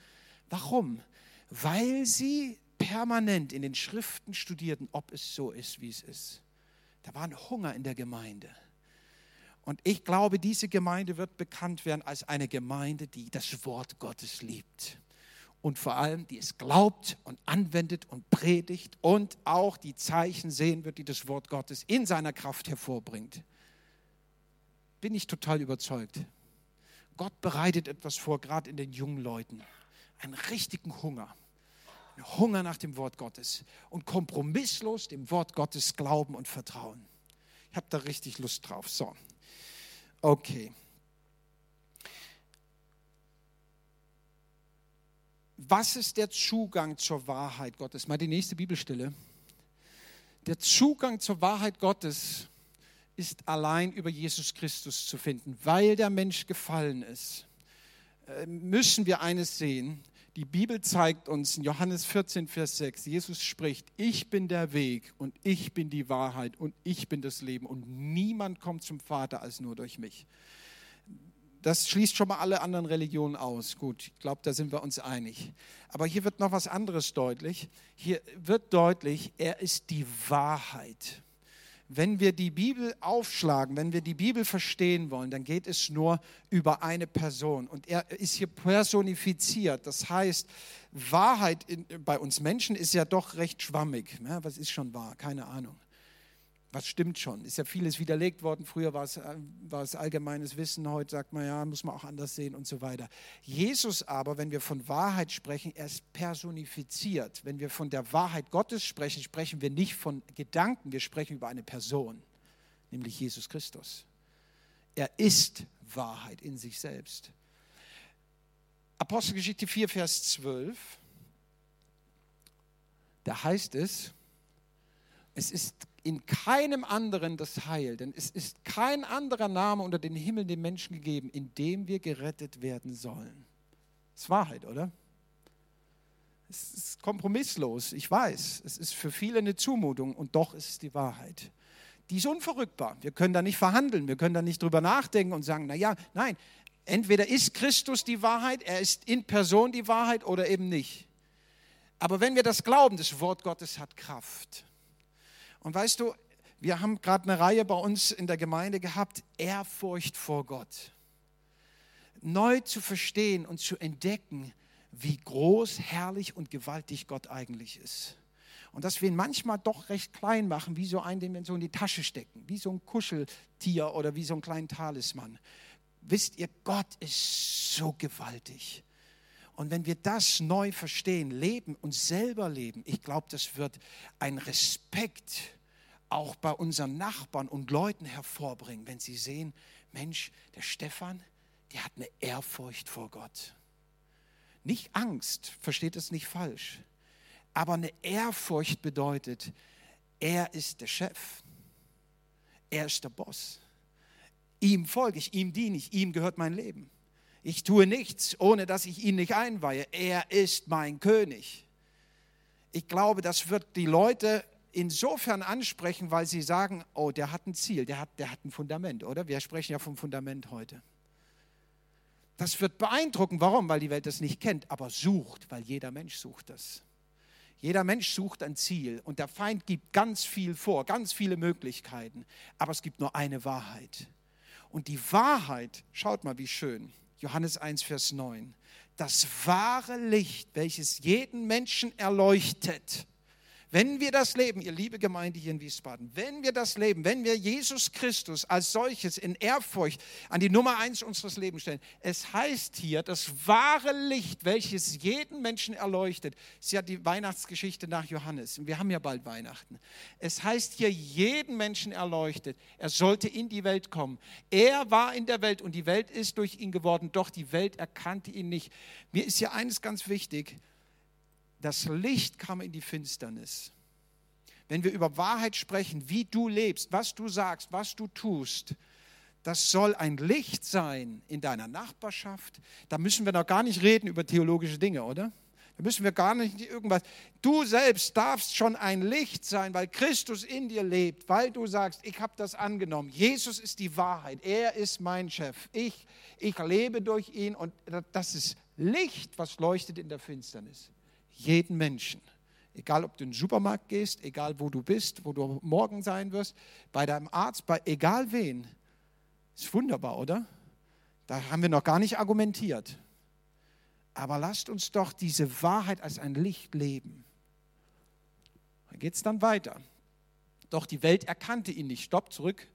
Warum? Weil sie permanent in den Schriften studierten, ob es so ist, wie es ist. Da war ein Hunger in der Gemeinde. Und ich glaube, diese Gemeinde wird bekannt werden als eine Gemeinde, die das Wort Gottes liebt. Und vor allem, die es glaubt und anwendet und predigt und auch die Zeichen sehen wird, die das Wort Gottes in seiner Kraft hervorbringt bin ich total überzeugt. Gott bereitet etwas vor, gerade in den jungen Leuten. Einen richtigen Hunger. Einen Hunger nach dem Wort Gottes. Und kompromisslos dem Wort Gottes glauben und vertrauen. Ich habe da richtig Lust drauf. So. Okay. Was ist der Zugang zur Wahrheit Gottes? Mal die nächste Bibelstelle. Der Zugang zur Wahrheit Gottes ist allein über Jesus Christus zu finden. Weil der Mensch gefallen ist, äh, müssen wir eines sehen. Die Bibel zeigt uns in Johannes 14, Vers 6, Jesus spricht, ich bin der Weg und ich bin die Wahrheit und ich bin das Leben und niemand kommt zum Vater als nur durch mich. Das schließt schon mal alle anderen Religionen aus. Gut, ich glaube, da sind wir uns einig. Aber hier wird noch was anderes deutlich. Hier wird deutlich, er ist die Wahrheit wenn wir die Bibel aufschlagen, wenn wir die Bibel verstehen wollen, dann geht es nur über eine Person. Und er ist hier personifiziert. Das heißt, Wahrheit in, bei uns Menschen ist ja doch recht schwammig. Ja, was ist schon wahr? Keine Ahnung was stimmt schon? Ist ja vieles widerlegt worden. Früher war es, äh, war es allgemeines Wissen, heute sagt man ja, muss man auch anders sehen und so weiter. Jesus aber, wenn wir von Wahrheit sprechen, er ist personifiziert. Wenn wir von der Wahrheit Gottes sprechen, sprechen wir nicht von Gedanken, wir sprechen über eine Person, nämlich Jesus Christus. Er ist Wahrheit in sich selbst. Apostelgeschichte 4, Vers 12, da heißt es, es ist in keinem anderen das Heil, denn es ist kein anderer Name unter den Himmel den Menschen gegeben, in dem wir gerettet werden sollen. Das ist Wahrheit, oder? Es ist kompromisslos, ich weiß. Es ist für viele eine Zumutung und doch ist es die Wahrheit. Die ist unverrückbar. Wir können da nicht verhandeln, wir können da nicht drüber nachdenken und sagen, naja, nein, entweder ist Christus die Wahrheit, er ist in Person die Wahrheit oder eben nicht. Aber wenn wir das glauben, das Wort Gottes hat Kraft. Und weißt du, wir haben gerade eine Reihe bei uns in der Gemeinde gehabt, Ehrfurcht vor Gott. Neu zu verstehen und zu entdecken, wie groß, herrlich und gewaltig Gott eigentlich ist. Und dass wir ihn manchmal doch recht klein machen, wie so einen, den wir so in die Tasche stecken, wie so ein Kuscheltier oder wie so ein kleinen Talisman. Wisst ihr, Gott ist so gewaltig. Und wenn wir das neu verstehen, leben und selber leben, ich glaube, das wird ein Respekt auch bei unseren Nachbarn und Leuten hervorbringen, wenn sie sehen, Mensch, der Stefan, der hat eine Ehrfurcht vor Gott. Nicht Angst, versteht es nicht falsch, aber eine Ehrfurcht bedeutet, er ist der Chef, er ist der Boss. Ihm folge ich, ihm diene ich, ihm gehört mein Leben. Ich tue nichts, ohne dass ich ihn nicht einweihe. Er ist mein König. Ich glaube, das wird die Leute insofern ansprechen, weil sie sagen, oh, der hat ein Ziel, der hat, der hat ein Fundament, oder? Wir sprechen ja vom Fundament heute. Das wird beeindrucken. Warum? Weil die Welt das nicht kennt, aber sucht, weil jeder Mensch sucht das. Jeder Mensch sucht ein Ziel und der Feind gibt ganz viel vor, ganz viele Möglichkeiten, aber es gibt nur eine Wahrheit. Und die Wahrheit, schaut mal, wie schön, Johannes 1, Vers 9, das wahre Licht, welches jeden Menschen erleuchtet, wenn wir das leben, ihr liebe Gemeinde hier in Wiesbaden, wenn wir das leben, wenn wir Jesus Christus als solches in Ehrfurcht an die Nummer eins unseres Lebens stellen, es heißt hier, das wahre Licht, welches jeden Menschen erleuchtet, ist ja die Weihnachtsgeschichte nach Johannes. Und wir haben ja bald Weihnachten. Es heißt hier, jeden Menschen erleuchtet. Er sollte in die Welt kommen. Er war in der Welt und die Welt ist durch ihn geworden, doch die Welt erkannte ihn nicht. Mir ist ja eines ganz wichtig das Licht kam in die Finsternis. Wenn wir über Wahrheit sprechen, wie du lebst, was du sagst, was du tust, das soll ein Licht sein in deiner Nachbarschaft. Da müssen wir noch gar nicht reden über theologische Dinge, oder? Da müssen wir gar nicht irgendwas. Du selbst darfst schon ein Licht sein, weil Christus in dir lebt, weil du sagst, ich habe das angenommen. Jesus ist die Wahrheit. Er ist mein Chef. Ich, ich lebe durch ihn und das ist Licht, was leuchtet in der Finsternis jeden Menschen. Egal, ob du in den Supermarkt gehst, egal, wo du bist, wo du morgen sein wirst, bei deinem Arzt, bei egal wen. Ist wunderbar, oder? Da haben wir noch gar nicht argumentiert. Aber lasst uns doch diese Wahrheit als ein Licht leben. Da geht es dann weiter. Doch die Welt erkannte ihn nicht. Stopp, zurück.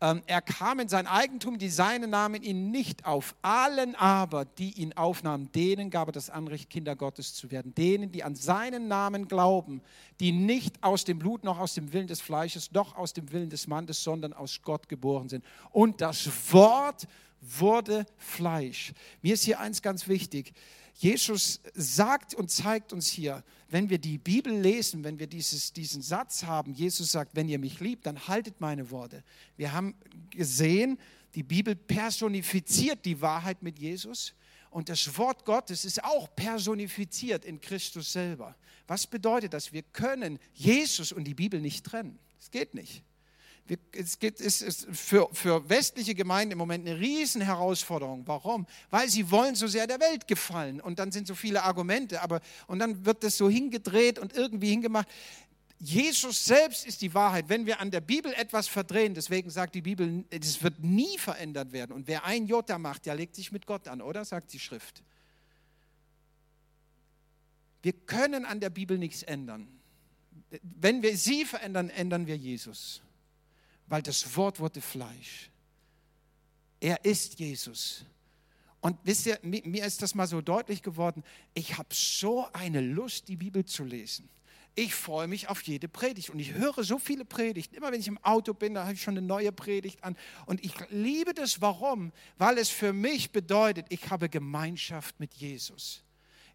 Ähm, er kam in sein Eigentum, die Seinen nahmen ihn nicht auf. Allen aber, die ihn aufnahmen, denen gab er das Anrecht, Kinder Gottes zu werden. Denen, die an seinen Namen glauben, die nicht aus dem Blut noch aus dem Willen des Fleisches, noch aus dem Willen des Mannes, sondern aus Gott geboren sind. Und das Wort wurde Fleisch. Mir ist hier eins ganz wichtig. Jesus sagt und zeigt uns hier, wenn wir die Bibel lesen, wenn wir dieses, diesen Satz haben, Jesus sagt, wenn ihr mich liebt, dann haltet meine Worte. Wir haben gesehen, die Bibel personifiziert die Wahrheit mit Jesus und das Wort Gottes ist auch personifiziert in Christus selber. Was bedeutet das? Wir können Jesus und die Bibel nicht trennen. Es geht nicht es, geht, es ist für, für westliche Gemeinden im Moment eine Riesenherausforderung. Warum? Weil sie wollen so sehr der Welt gefallen. Und dann sind so viele Argumente, aber und dann wird das so hingedreht und irgendwie hingemacht. Jesus selbst ist die Wahrheit. Wenn wir an der Bibel etwas verdrehen, deswegen sagt die Bibel, es wird nie verändert werden. Und wer ein Jota macht, der legt sich mit Gott an, oder? Sagt die Schrift. Wir können an der Bibel nichts ändern. Wenn wir sie verändern, ändern wir Jesus weil das Wort wurde Fleisch. Er ist Jesus. Und wisst ihr, mir ist das mal so deutlich geworden, ich habe so eine Lust, die Bibel zu lesen. Ich freue mich auf jede Predigt und ich höre so viele Predigten. Immer wenn ich im Auto bin, da habe ich schon eine neue Predigt an. Und ich liebe das. Warum? Weil es für mich bedeutet, ich habe Gemeinschaft mit Jesus.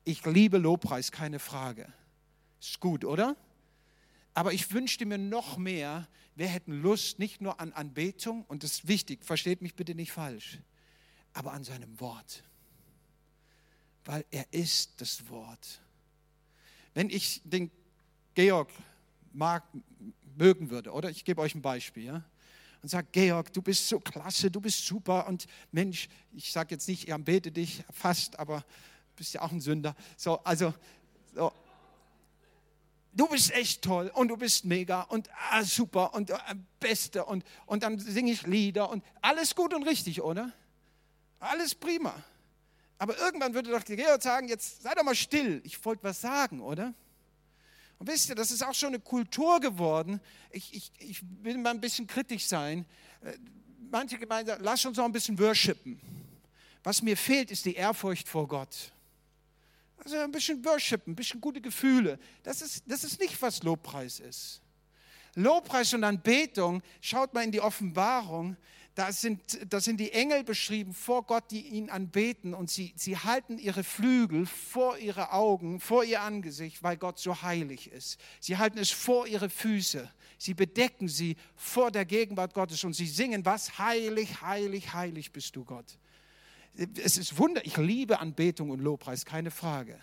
Ich liebe Lobpreis, keine Frage. Ist gut, oder? Aber ich wünschte mir noch mehr, wir hätten Lust nicht nur an Anbetung, und das ist wichtig, versteht mich bitte nicht falsch, aber an seinem Wort. Weil er ist das Wort. Wenn ich den Georg mag, mögen würde, oder ich gebe euch ein Beispiel, ja, und sage, Georg, du bist so klasse, du bist super und Mensch, ich sage jetzt nicht, ich anbete dich fast, aber du bist ja auch ein Sünder. So, also, so, du bist echt toll und du bist mega und ah, super und äh, beste und, und dann singe ich Lieder und alles gut und richtig, oder? Alles prima. Aber irgendwann würde doch Georg sagen, jetzt sei doch mal still, ich wollte was sagen, oder? Und wisst ihr, das ist auch schon eine Kultur geworden. Ich, ich, ich will mal ein bisschen kritisch sein. Äh, manche Gemeinden lass uns noch ein bisschen worshipen. Was mir fehlt, ist die Ehrfurcht vor Gott. Also ein bisschen Worship, ein bisschen gute Gefühle. Das ist, das ist nicht, was Lobpreis ist. Lobpreis und Anbetung, schaut mal in die Offenbarung, da sind, da sind die Engel beschrieben vor Gott, die ihn anbeten und sie, sie halten ihre Flügel vor ihre Augen, vor ihr Angesicht, weil Gott so heilig ist. Sie halten es vor ihre Füße. Sie bedecken sie vor der Gegenwart Gottes und sie singen was? Heilig, heilig, heilig bist du Gott es ist Wunder, ich liebe Anbetung und Lobpreis, keine Frage.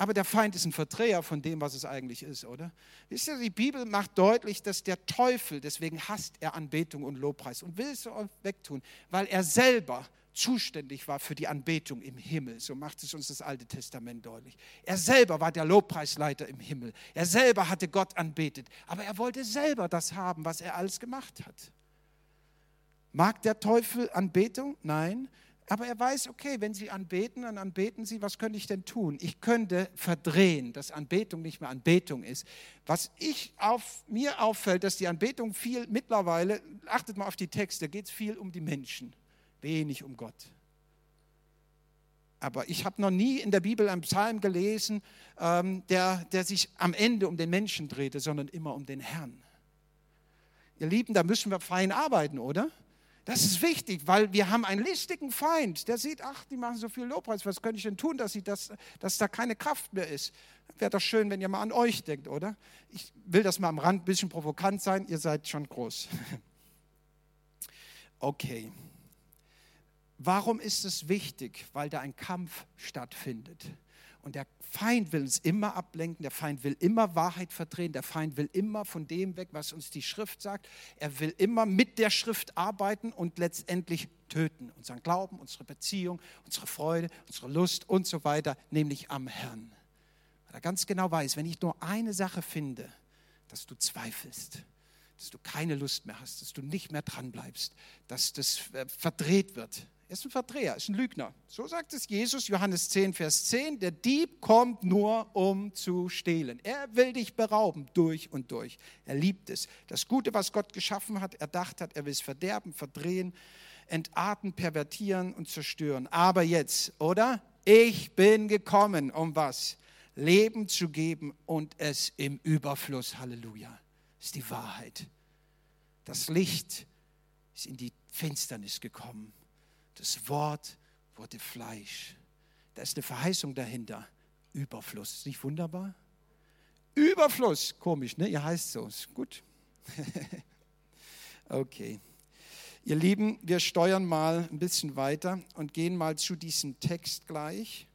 Aber der Feind ist ein Verdreher von dem, was es eigentlich ist, oder? Wisst ihr, die Bibel macht deutlich, dass der Teufel, deswegen hasst er Anbetung und Lobpreis und will es so wegtun, weil er selber zuständig war für die Anbetung im Himmel. So macht es uns das Alte Testament deutlich. Er selber war der Lobpreisleiter im Himmel. Er selber hatte Gott anbetet. Aber er wollte selber das haben, was er alles gemacht hat. Mag der Teufel Anbetung? Nein. Aber er weiß, okay, wenn sie anbeten, dann anbeten sie, was könnte ich denn tun? Ich könnte verdrehen, dass Anbetung nicht mehr Anbetung ist. Was ich auf, mir auffällt, dass die Anbetung viel mittlerweile, achtet mal auf die Texte, geht es viel um die Menschen, wenig um Gott. Aber ich habe noch nie in der Bibel einen Psalm gelesen, ähm, der, der sich am Ende um den Menschen drehte, sondern immer um den Herrn. Ihr Lieben, da müssen wir fein arbeiten, oder? Das ist wichtig, weil wir haben einen listigen Feind, der sieht, ach, die machen so viel Lobpreis, was könnte ich denn tun, dass, sie das, dass da keine Kraft mehr ist? Wäre doch schön, wenn ihr mal an euch denkt, oder? Ich will das mal am Rand ein bisschen provokant sein, ihr seid schon groß. Okay. Warum ist es wichtig? Weil da ein Kampf stattfindet. Und der Feind will uns immer ablenken, der Feind will immer Wahrheit verdrehen, der Feind will immer von dem weg, was uns die Schrift sagt. Er will immer mit der Schrift arbeiten und letztendlich töten. Unseren Glauben, unsere Beziehung, unsere Freude, unsere Lust und so weiter, nämlich am Herrn. Weil er ganz genau weiß, wenn ich nur eine Sache finde, dass du zweifelst, dass du keine Lust mehr hast, dass du nicht mehr dran bleibst, dass das äh, verdreht wird, er ist ein Verdreher, ist ein Lügner. So sagt es Jesus, Johannes 10, Vers 10. Der Dieb kommt nur, um zu stehlen. Er will dich berauben, durch und durch. Er liebt es. Das Gute, was Gott geschaffen hat, erdacht hat, er will es verderben, verdrehen, entarten, pervertieren und zerstören. Aber jetzt, oder? Ich bin gekommen, um was? Leben zu geben und es im Überfluss. Halleluja. Das ist die Wahrheit. Das Licht ist in die Finsternis gekommen das Wort wurde Fleisch. Da ist eine Verheißung dahinter. Überfluss. Ist nicht wunderbar? Überfluss. Komisch, ne? Ihr heißt so. Ist gut. okay. Ihr Lieben, wir steuern mal ein bisschen weiter und gehen mal zu diesem Text gleich.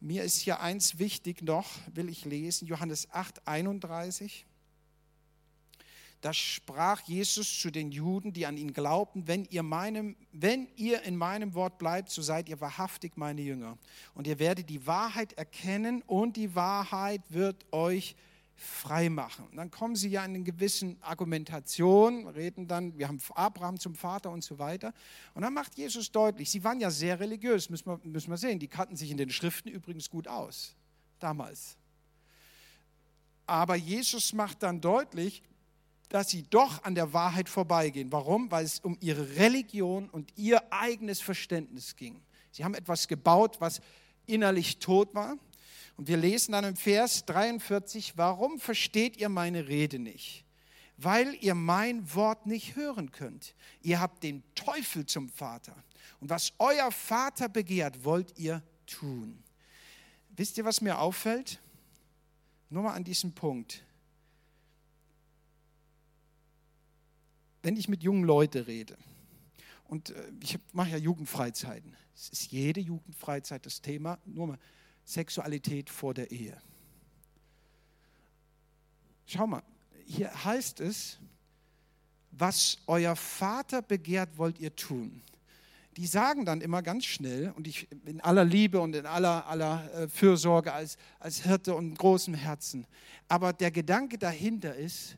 Mir ist hier eins wichtig noch, will ich lesen, Johannes 8, 31 da sprach Jesus zu den Juden, die an ihn glaubten, wenn ihr, meinem, wenn ihr in meinem Wort bleibt, so seid ihr wahrhaftig meine Jünger. Und ihr werdet die Wahrheit erkennen und die Wahrheit wird euch frei machen. Und dann kommen sie ja in eine gewisse Argumentation, reden dann, wir haben Abraham zum Vater und so weiter. Und dann macht Jesus deutlich, sie waren ja sehr religiös, müssen wir, müssen wir sehen, die kannten sich in den Schriften übrigens gut aus, damals. Aber Jesus macht dann deutlich, dass sie doch an der Wahrheit vorbeigehen. Warum? Weil es um ihre Religion und ihr eigenes Verständnis ging. Sie haben etwas gebaut, was innerlich tot war. Und wir lesen dann im Vers 43, warum versteht ihr meine Rede nicht? Weil ihr mein Wort nicht hören könnt. Ihr habt den Teufel zum Vater. Und was euer Vater begehrt, wollt ihr tun. Wisst ihr, was mir auffällt? Nur mal an diesem Punkt. Wenn ich mit jungen Leuten rede, und äh, ich mache ja Jugendfreizeiten, es ist jede Jugendfreizeit das Thema, nur mal Sexualität vor der Ehe. Schau mal, hier heißt es, was euer Vater begehrt, wollt ihr tun. Die sagen dann immer ganz schnell, und ich in aller Liebe und in aller, aller äh, Fürsorge als, als Hirte und großem Herzen, aber der Gedanke dahinter ist,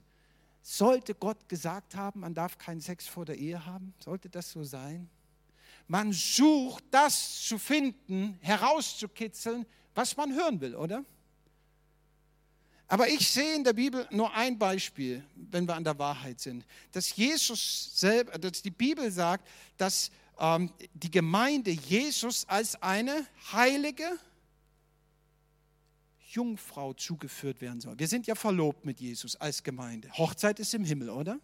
sollte Gott gesagt haben, man darf keinen Sex vor der Ehe haben? Sollte das so sein? Man sucht das zu finden, herauszukitzeln, was man hören will, oder? Aber ich sehe in der Bibel nur ein Beispiel, wenn wir an der Wahrheit sind, dass Jesus selber, dass die Bibel sagt, dass ähm, die Gemeinde Jesus als eine heilige, Jungfrau zugeführt werden soll. Wir sind ja verlobt mit Jesus als Gemeinde. Hochzeit ist im Himmel, oder?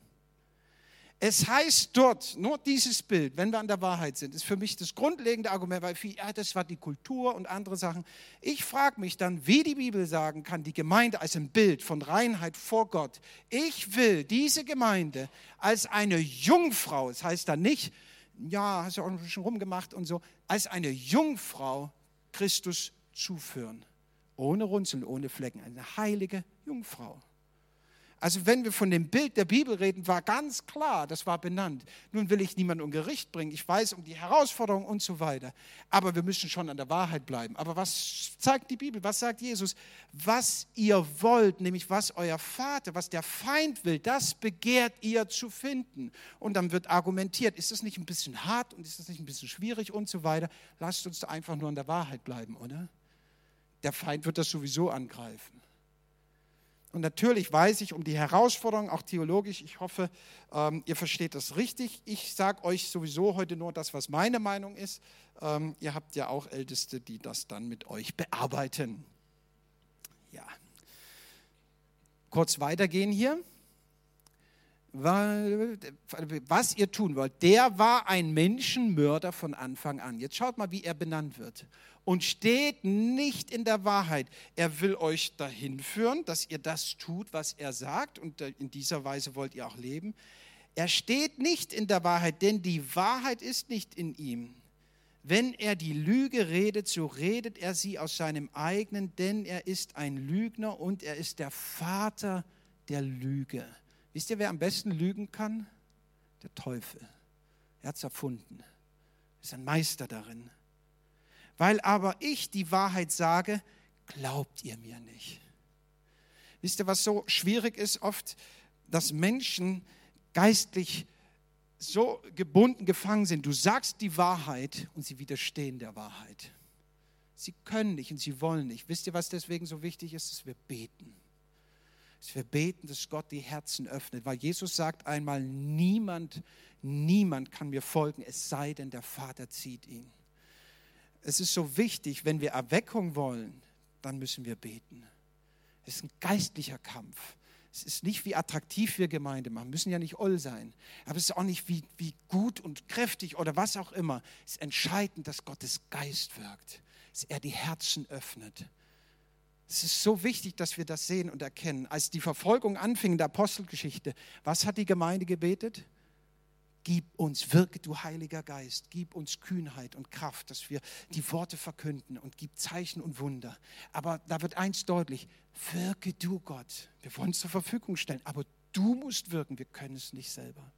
Es heißt dort, nur dieses Bild, wenn wir an der Wahrheit sind, ist für mich das grundlegende Argument, weil viel, ja, das war die Kultur und andere Sachen. Ich frage mich dann, wie die Bibel sagen kann, die Gemeinde als ein Bild von Reinheit vor Gott. Ich will diese Gemeinde als eine Jungfrau, das heißt dann nicht, ja, hast du auch schon rumgemacht und so, als eine Jungfrau Christus zuführen ohne Runzeln, ohne Flecken, eine heilige Jungfrau. Also wenn wir von dem Bild der Bibel reden, war ganz klar, das war benannt. Nun will ich niemanden um Gericht bringen. Ich weiß um die Herausforderungen und so weiter. Aber wir müssen schon an der Wahrheit bleiben. Aber was zeigt die Bibel? Was sagt Jesus? Was ihr wollt, nämlich was euer Vater, was der Feind will, das begehrt ihr zu finden. Und dann wird argumentiert, ist das nicht ein bisschen hart und ist das nicht ein bisschen schwierig und so weiter. Lasst uns da einfach nur an der Wahrheit bleiben, oder? Der Feind wird das sowieso angreifen. Und natürlich weiß ich um die Herausforderung, auch theologisch. Ich hoffe, ähm, ihr versteht das richtig. Ich sage euch sowieso heute nur das, was meine Meinung ist. Ähm, ihr habt ja auch Älteste, die das dann mit euch bearbeiten. Ja. Kurz weitergehen hier. Was ihr tun wollt, der war ein Menschenmörder von Anfang an. Jetzt schaut mal, wie er benannt wird und steht nicht in der Wahrheit. Er will euch dahin führen, dass ihr das tut, was er sagt und in dieser Weise wollt ihr auch leben. Er steht nicht in der Wahrheit, denn die Wahrheit ist nicht in ihm. Wenn er die Lüge redet, so redet er sie aus seinem eigenen, denn er ist ein Lügner und er ist der Vater der Lüge. Wisst ihr, wer am besten lügen kann? Der Teufel. Er hat es erfunden. Er ist ein Meister darin. Weil aber ich die Wahrheit sage, glaubt ihr mir nicht. Wisst ihr, was so schwierig ist oft, dass Menschen geistlich so gebunden, gefangen sind. Du sagst die Wahrheit und sie widerstehen der Wahrheit. Sie können nicht und sie wollen nicht. Wisst ihr, was deswegen so wichtig ist? Dass wir beten. Dass wir beten, dass Gott die Herzen öffnet. Weil Jesus sagt einmal, niemand, niemand kann mir folgen, es sei denn, der Vater zieht ihn es ist so wichtig, wenn wir Erweckung wollen, dann müssen wir beten. Es ist ein geistlicher Kampf. Es ist nicht, wie attraktiv wir Gemeinde machen, müssen ja nicht oll sein. Aber es ist auch nicht, wie, wie gut und kräftig oder was auch immer. Es ist entscheidend, dass Gottes Geist wirkt, dass er die Herzen öffnet. Es ist so wichtig, dass wir das sehen und erkennen. Als die Verfolgung anfing in der Apostelgeschichte, was hat die Gemeinde gebetet? Gib uns, wirke du Heiliger Geist, gib uns Kühnheit und Kraft, dass wir die Worte verkünden und gib Zeichen und Wunder. Aber da wird eins deutlich, wirke du Gott. Wir wollen es zur Verfügung stellen, aber du musst wirken, wir können es nicht selber.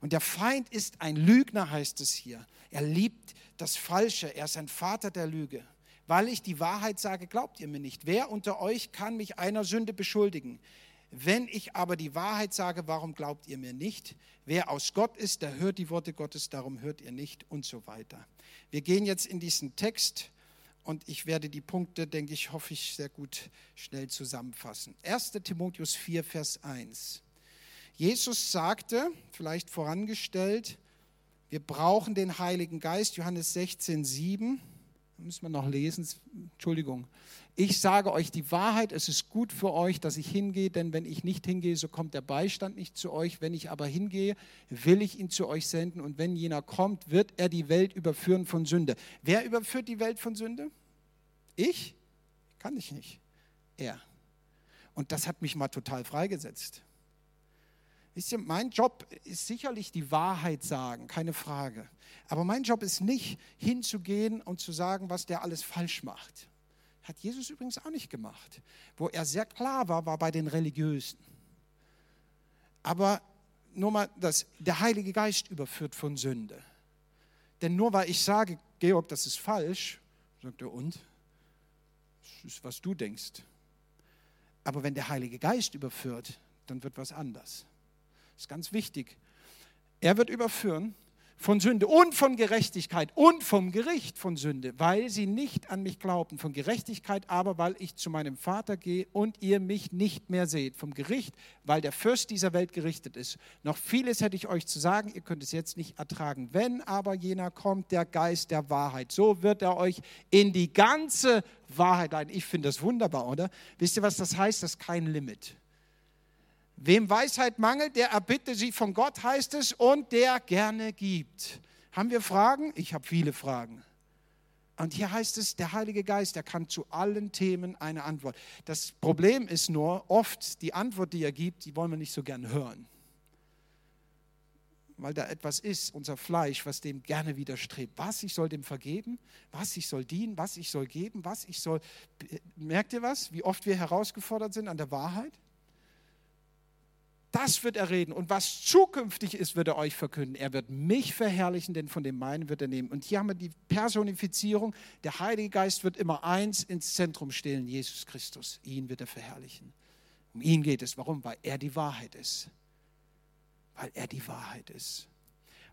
Und der Feind ist ein Lügner, heißt es hier. Er liebt das Falsche, er ist ein Vater der Lüge. Weil ich die Wahrheit sage, glaubt ihr mir nicht. Wer unter euch kann mich einer Sünde beschuldigen? Wenn ich aber die Wahrheit sage, warum glaubt ihr mir nicht? Wer aus Gott ist, der hört die Worte Gottes, darum hört ihr nicht und so weiter. Wir gehen jetzt in diesen Text und ich werde die Punkte, denke ich, hoffe ich, sehr gut schnell zusammenfassen. 1. Timotheus 4, Vers 1. Jesus sagte, vielleicht vorangestellt, wir brauchen den Heiligen Geist, Johannes 16, 7 müssen wir noch lesen, Entschuldigung. Ich sage euch die Wahrheit, es ist gut für euch, dass ich hingehe, denn wenn ich nicht hingehe, so kommt der Beistand nicht zu euch. Wenn ich aber hingehe, will ich ihn zu euch senden und wenn jener kommt, wird er die Welt überführen von Sünde. Wer überführt die Welt von Sünde? Ich? Kann ich nicht. Er. Und das hat mich mal total freigesetzt. Wisst ihr, mein Job ist sicherlich die Wahrheit sagen, keine Frage. Aber mein Job ist nicht hinzugehen und zu sagen, was der alles falsch macht. Hat Jesus übrigens auch nicht gemacht. Wo er sehr klar war, war bei den Religiösen. Aber nur mal, dass der Heilige Geist überführt von Sünde. Denn nur weil ich sage, Georg, das ist falsch, sagt er, und? Das ist, was du denkst. Aber wenn der Heilige Geist überführt, dann wird was anders. Das ist ganz wichtig. Er wird überführen von Sünde und von Gerechtigkeit und vom Gericht von Sünde, weil sie nicht an mich glauben. Von Gerechtigkeit aber, weil ich zu meinem Vater gehe und ihr mich nicht mehr seht. Vom Gericht, weil der Fürst dieser Welt gerichtet ist. Noch vieles hätte ich euch zu sagen, ihr könnt es jetzt nicht ertragen. Wenn aber jener kommt, der Geist der Wahrheit, so wird er euch in die ganze Wahrheit leiten. Ich finde das wunderbar, oder? Wisst ihr, was das heißt? Das ist kein Limit. Wem Weisheit mangelt, der erbitte sie von Gott, heißt es, und der gerne gibt. Haben wir Fragen? Ich habe viele Fragen. Und hier heißt es, der Heilige Geist, der kann zu allen Themen eine Antwort. Das Problem ist nur, oft die Antwort, die er gibt, die wollen wir nicht so gern hören. Weil da etwas ist, unser Fleisch, was dem gerne widerstrebt. Was, ich soll dem vergeben? Was, ich soll dienen? Was, ich soll geben? Was, ich soll... Merkt ihr was? Wie oft wir herausgefordert sind an der Wahrheit? Das wird er reden. Und was zukünftig ist, wird er euch verkünden. Er wird mich verherrlichen, denn von dem meinen wird er nehmen. Und hier haben wir die Personifizierung. Der Heilige Geist wird immer eins ins Zentrum stellen, Jesus Christus. Ihn wird er verherrlichen. Um ihn geht es. Warum? Weil er die Wahrheit ist. Weil er die Wahrheit ist.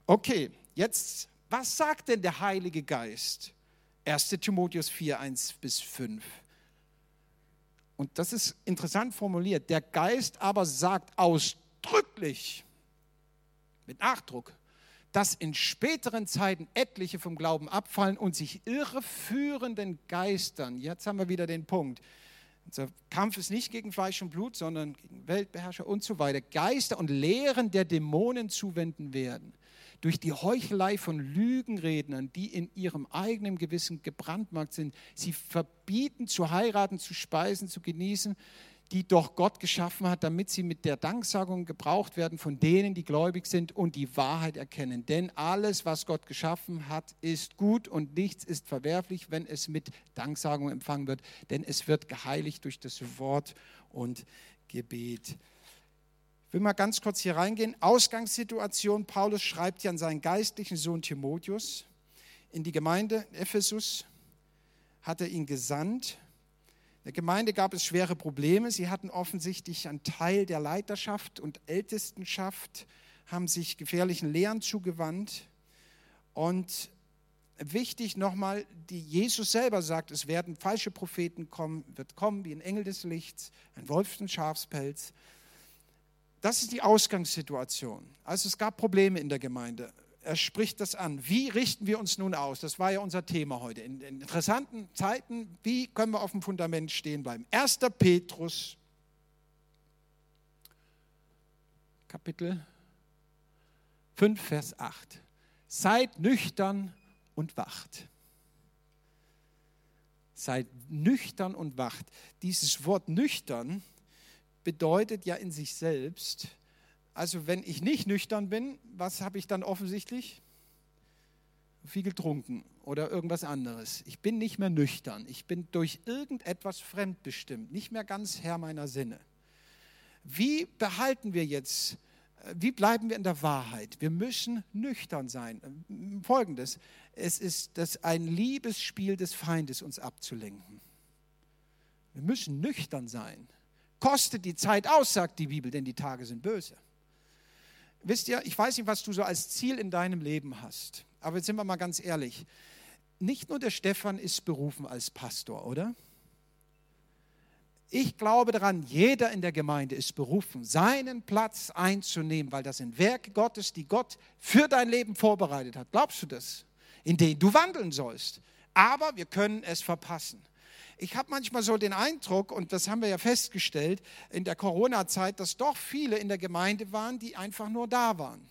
Okay, jetzt, was sagt denn der Heilige Geist? 1 Timotheus 4, 1 bis 5 und das ist interessant formuliert, der Geist aber sagt ausdrücklich, mit Nachdruck, dass in späteren Zeiten etliche vom Glauben abfallen und sich irreführenden Geistern, jetzt haben wir wieder den Punkt, unser Kampf ist nicht gegen Fleisch und Blut, sondern gegen Weltbeherrscher und so weiter, Geister und Lehren der Dämonen zuwenden werden durch die Heuchelei von Lügenrednern, die in ihrem eigenen Gewissen gebrandmarkt sind. Sie verbieten zu heiraten, zu speisen, zu genießen, die doch Gott geschaffen hat, damit sie mit der Danksagung gebraucht werden von denen, die gläubig sind und die Wahrheit erkennen. Denn alles, was Gott geschaffen hat, ist gut und nichts ist verwerflich, wenn es mit Danksagung empfangen wird, denn es wird geheiligt durch das Wort und Gebet. Will mal ganz kurz hier reingehen. Ausgangssituation, Paulus schreibt ja an seinen geistlichen Sohn Timotheus in die Gemeinde Ephesus, hat er ihn gesandt. In der Gemeinde gab es schwere Probleme. Sie hatten offensichtlich einen Teil der Leiterschaft und Ältestenschaft, haben sich gefährlichen Lehren zugewandt. Und wichtig nochmal, die Jesus selber sagt, es werden falsche Propheten kommen, wird kommen wie ein Engel des Lichts, ein Wolf in Schafspelz. Das ist die Ausgangssituation. Also es gab Probleme in der Gemeinde. Er spricht das an. Wie richten wir uns nun aus? Das war ja unser Thema heute. In, in interessanten Zeiten, wie können wir auf dem Fundament stehen bleiben? 1. Petrus, Kapitel 5, Vers 8. Seid nüchtern und wacht. Seid nüchtern und wacht. Dieses Wort nüchtern bedeutet ja in sich selbst, also wenn ich nicht nüchtern bin, was habe ich dann offensichtlich? Viel getrunken oder irgendwas anderes. Ich bin nicht mehr nüchtern. Ich bin durch irgendetwas fremdbestimmt, nicht mehr ganz Herr meiner Sinne. Wie behalten wir jetzt, wie bleiben wir in der Wahrheit? Wir müssen nüchtern sein. Folgendes, es ist das ein Liebesspiel des Feindes, uns abzulenken. Wir müssen nüchtern sein. Kostet die Zeit aus, sagt die Bibel, denn die Tage sind böse. Wisst ihr, ich weiß nicht, was du so als Ziel in deinem Leben hast, aber jetzt sind wir mal ganz ehrlich. Nicht nur der Stefan ist berufen als Pastor, oder? Ich glaube daran, jeder in der Gemeinde ist berufen, seinen Platz einzunehmen, weil das sind Werke Gottes, die Gott für dein Leben vorbereitet hat. Glaubst du das? In denen du wandeln sollst. Aber wir können es verpassen ich habe manchmal so den Eindruck, und das haben wir ja festgestellt in der Corona-Zeit, dass doch viele in der Gemeinde waren, die einfach nur da waren.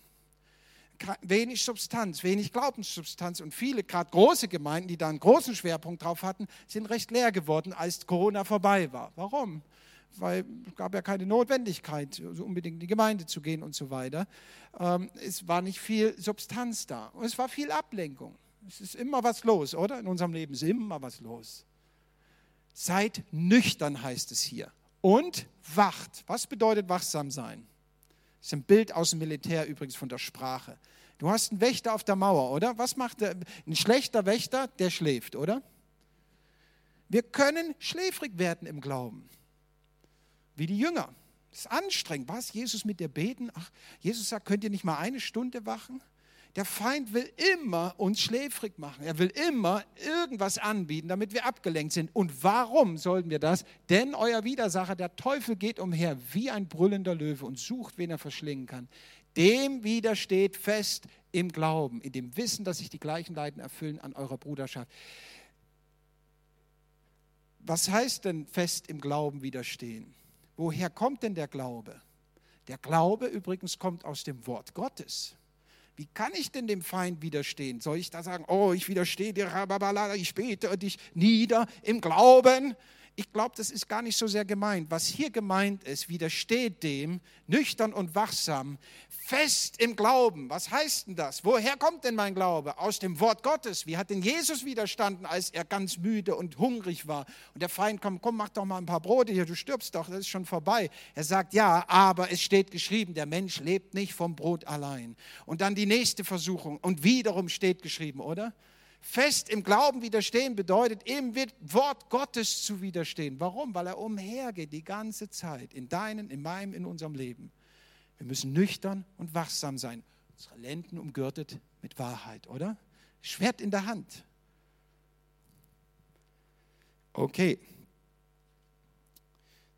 Wenig Substanz, wenig Glaubenssubstanz und viele, gerade große Gemeinden, die da einen großen Schwerpunkt drauf hatten, sind recht leer geworden, als Corona vorbei war. Warum? Weil es gab ja keine Notwendigkeit, so unbedingt in die Gemeinde zu gehen und so weiter. Ähm, es war nicht viel Substanz da und es war viel Ablenkung. Es ist immer was los, oder? In unserem Leben ist immer was los. Seid nüchtern, heißt es hier. Und wacht. Was bedeutet wachsam sein? Das ist ein Bild aus dem Militär übrigens von der Sprache. Du hast einen Wächter auf der Mauer, oder? Was macht der? Ein schlechter Wächter, der schläft, oder? Wir können schläfrig werden im Glauben. Wie die Jünger. Das ist anstrengend. Was? Jesus mit dir beten? Ach, Jesus sagt, könnt ihr nicht mal eine Stunde wachen? Der Feind will immer uns schläfrig machen. Er will immer irgendwas anbieten, damit wir abgelenkt sind. Und warum sollten wir das? Denn euer Widersacher, der Teufel, geht umher wie ein brüllender Löwe und sucht, wen er verschlingen kann. Dem widersteht fest im Glauben, in dem Wissen, dass sich die gleichen Leiden erfüllen an eurer Bruderschaft. Was heißt denn fest im Glauben widerstehen? Woher kommt denn der Glaube? Der Glaube übrigens kommt aus dem Wort Gottes. Wie kann ich denn dem Feind widerstehen? Soll ich da sagen, oh, ich widerstehe dir, ich bete dich nieder im Glauben? Ich glaube, das ist gar nicht so sehr gemeint. Was hier gemeint ist, widersteht dem, nüchtern und wachsam, fest im Glauben. Was heißt denn das? Woher kommt denn mein Glaube? Aus dem Wort Gottes. Wie hat denn Jesus widerstanden, als er ganz müde und hungrig war? Und der Feind kommt, komm, mach doch mal ein paar Brote hier, du stirbst doch, das ist schon vorbei. Er sagt, ja, aber es steht geschrieben, der Mensch lebt nicht vom Brot allein. Und dann die nächste Versuchung. Und wiederum steht geschrieben, oder? Fest im Glauben widerstehen bedeutet, wird Wort Gottes zu widerstehen. Warum? Weil er umhergeht die ganze Zeit, in deinem, in meinem, in unserem Leben. Wir müssen nüchtern und wachsam sein. Unsere Lenden umgürtet mit Wahrheit, oder? Schwert in der Hand. Okay.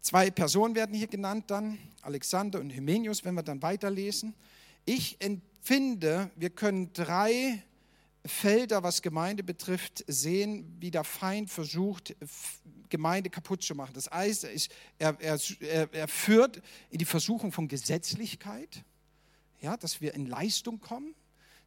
Zwei Personen werden hier genannt dann, Alexander und Hymenius, wenn wir dann weiterlesen. Ich empfinde, wir können drei Felder, was Gemeinde betrifft, sehen, wie der Feind versucht, Gemeinde kaputt zu machen. Das heißt, er, er, er führt in die Versuchung von Gesetzlichkeit, ja, dass wir in Leistung kommen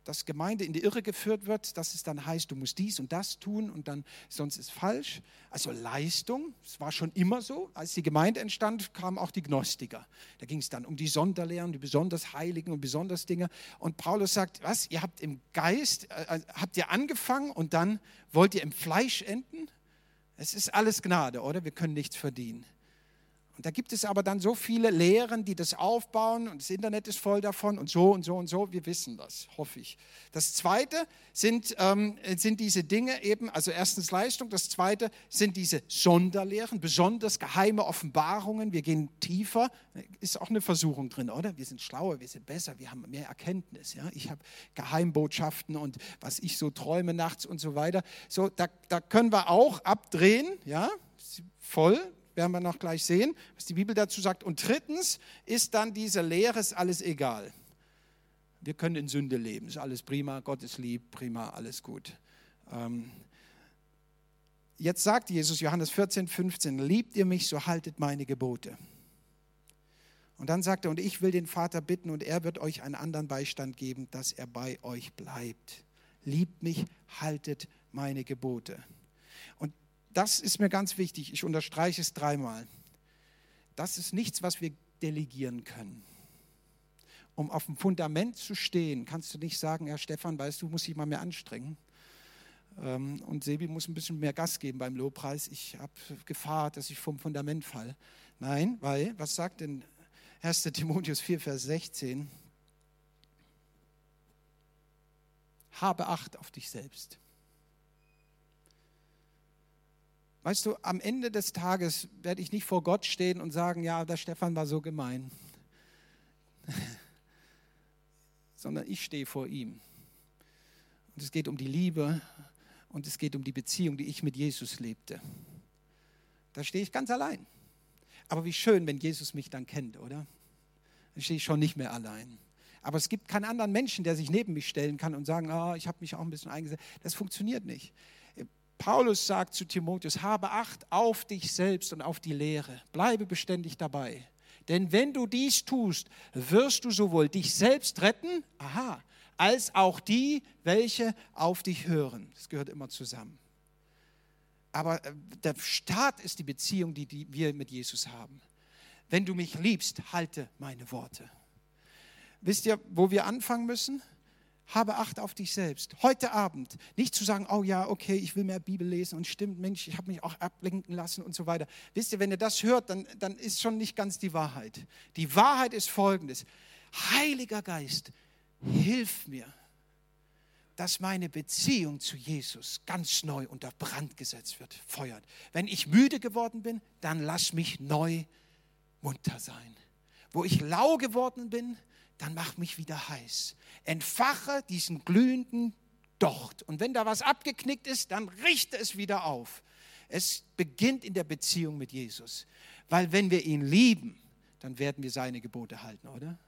dass Gemeinde in die Irre geführt wird, dass es dann heißt, du musst dies und das tun und dann sonst ist falsch. Also Leistung, es war schon immer so. Als die Gemeinde entstand, kamen auch die Gnostiker. Da ging es dann um die Sonderlehren, die besonders Heiligen und besonders Dinge. Und Paulus sagt, was, ihr habt im Geist, äh, äh habt ihr angefangen und dann wollt ihr im Fleisch enden? Es ist alles Gnade, oder? Wir können nichts verdienen. Und da gibt es aber dann so viele Lehren, die das aufbauen und das Internet ist voll davon und so und so und so. Wir wissen das, hoffe ich. Das Zweite sind, ähm, sind diese Dinge eben, also erstens Leistung, das Zweite sind diese Sonderlehren, besonders geheime Offenbarungen. Wir gehen tiefer, ist auch eine Versuchung drin, oder? Wir sind schlauer, wir sind besser, wir haben mehr Erkenntnis. Ja? Ich habe Geheimbotschaften und was ich so träume nachts und so weiter. So, da, da können wir auch abdrehen, ja, voll werden wir noch gleich sehen, was die Bibel dazu sagt. Und drittens ist dann diese Lehre, ist alles egal. Wir können in Sünde leben, ist alles prima, Gott ist lieb, prima, alles gut. Ähm, jetzt sagt Jesus, Johannes 14, 15, liebt ihr mich, so haltet meine Gebote. Und dann sagt er, und ich will den Vater bitten, und er wird euch einen anderen Beistand geben, dass er bei euch bleibt. Liebt mich, haltet meine Gebote das ist mir ganz wichtig, ich unterstreiche es dreimal. Das ist nichts, was wir delegieren können. Um auf dem Fundament zu stehen, kannst du nicht sagen, Herr Stefan, weißt du, muss ich mal mehr anstrengen. Ähm, und Sebi muss ein bisschen mehr Gas geben beim Lobpreis. Ich habe Gefahr, dass ich vom Fundament falle. Nein, weil, was sagt denn 1. Timotheus 4, Vers 16? Habe Acht auf dich selbst. Weißt du, am Ende des Tages werde ich nicht vor Gott stehen und sagen, ja, der Stefan war so gemein. Sondern ich stehe vor ihm. Und es geht um die Liebe und es geht um die Beziehung, die ich mit Jesus lebte. Da stehe ich ganz allein. Aber wie schön, wenn Jesus mich dann kennt, oder? Dann stehe ich schon nicht mehr allein. Aber es gibt keinen anderen Menschen, der sich neben mich stellen kann und sagen, oh, ich habe mich auch ein bisschen eingesetzt. Das funktioniert nicht. Paulus sagt zu Timotheus, habe Acht auf dich selbst und auf die Lehre. Bleibe beständig dabei. Denn wenn du dies tust, wirst du sowohl dich selbst retten, aha, als auch die, welche auf dich hören. Das gehört immer zusammen. Aber äh, der Start ist die Beziehung, die, die wir mit Jesus haben. Wenn du mich liebst, halte meine Worte. Wisst ihr, wo wir anfangen müssen? Habe Acht auf dich selbst. Heute Abend nicht zu sagen, oh ja, okay, ich will mehr Bibel lesen und stimmt, Mensch, ich habe mich auch ablenken lassen und so weiter. Wisst ihr, wenn ihr das hört, dann, dann ist schon nicht ganz die Wahrheit. Die Wahrheit ist folgendes. Heiliger Geist, hilf mir, dass meine Beziehung zu Jesus ganz neu unter Brand gesetzt wird, feuert. Wenn ich müde geworden bin, dann lass mich neu munter sein. Wo ich lau geworden bin, dann mach mich wieder heiß. Entfache diesen glühenden Docht. Und wenn da was abgeknickt ist, dann richte es wieder auf. Es beginnt in der Beziehung mit Jesus. Weil wenn wir ihn lieben, dann werden wir seine Gebote halten, oder?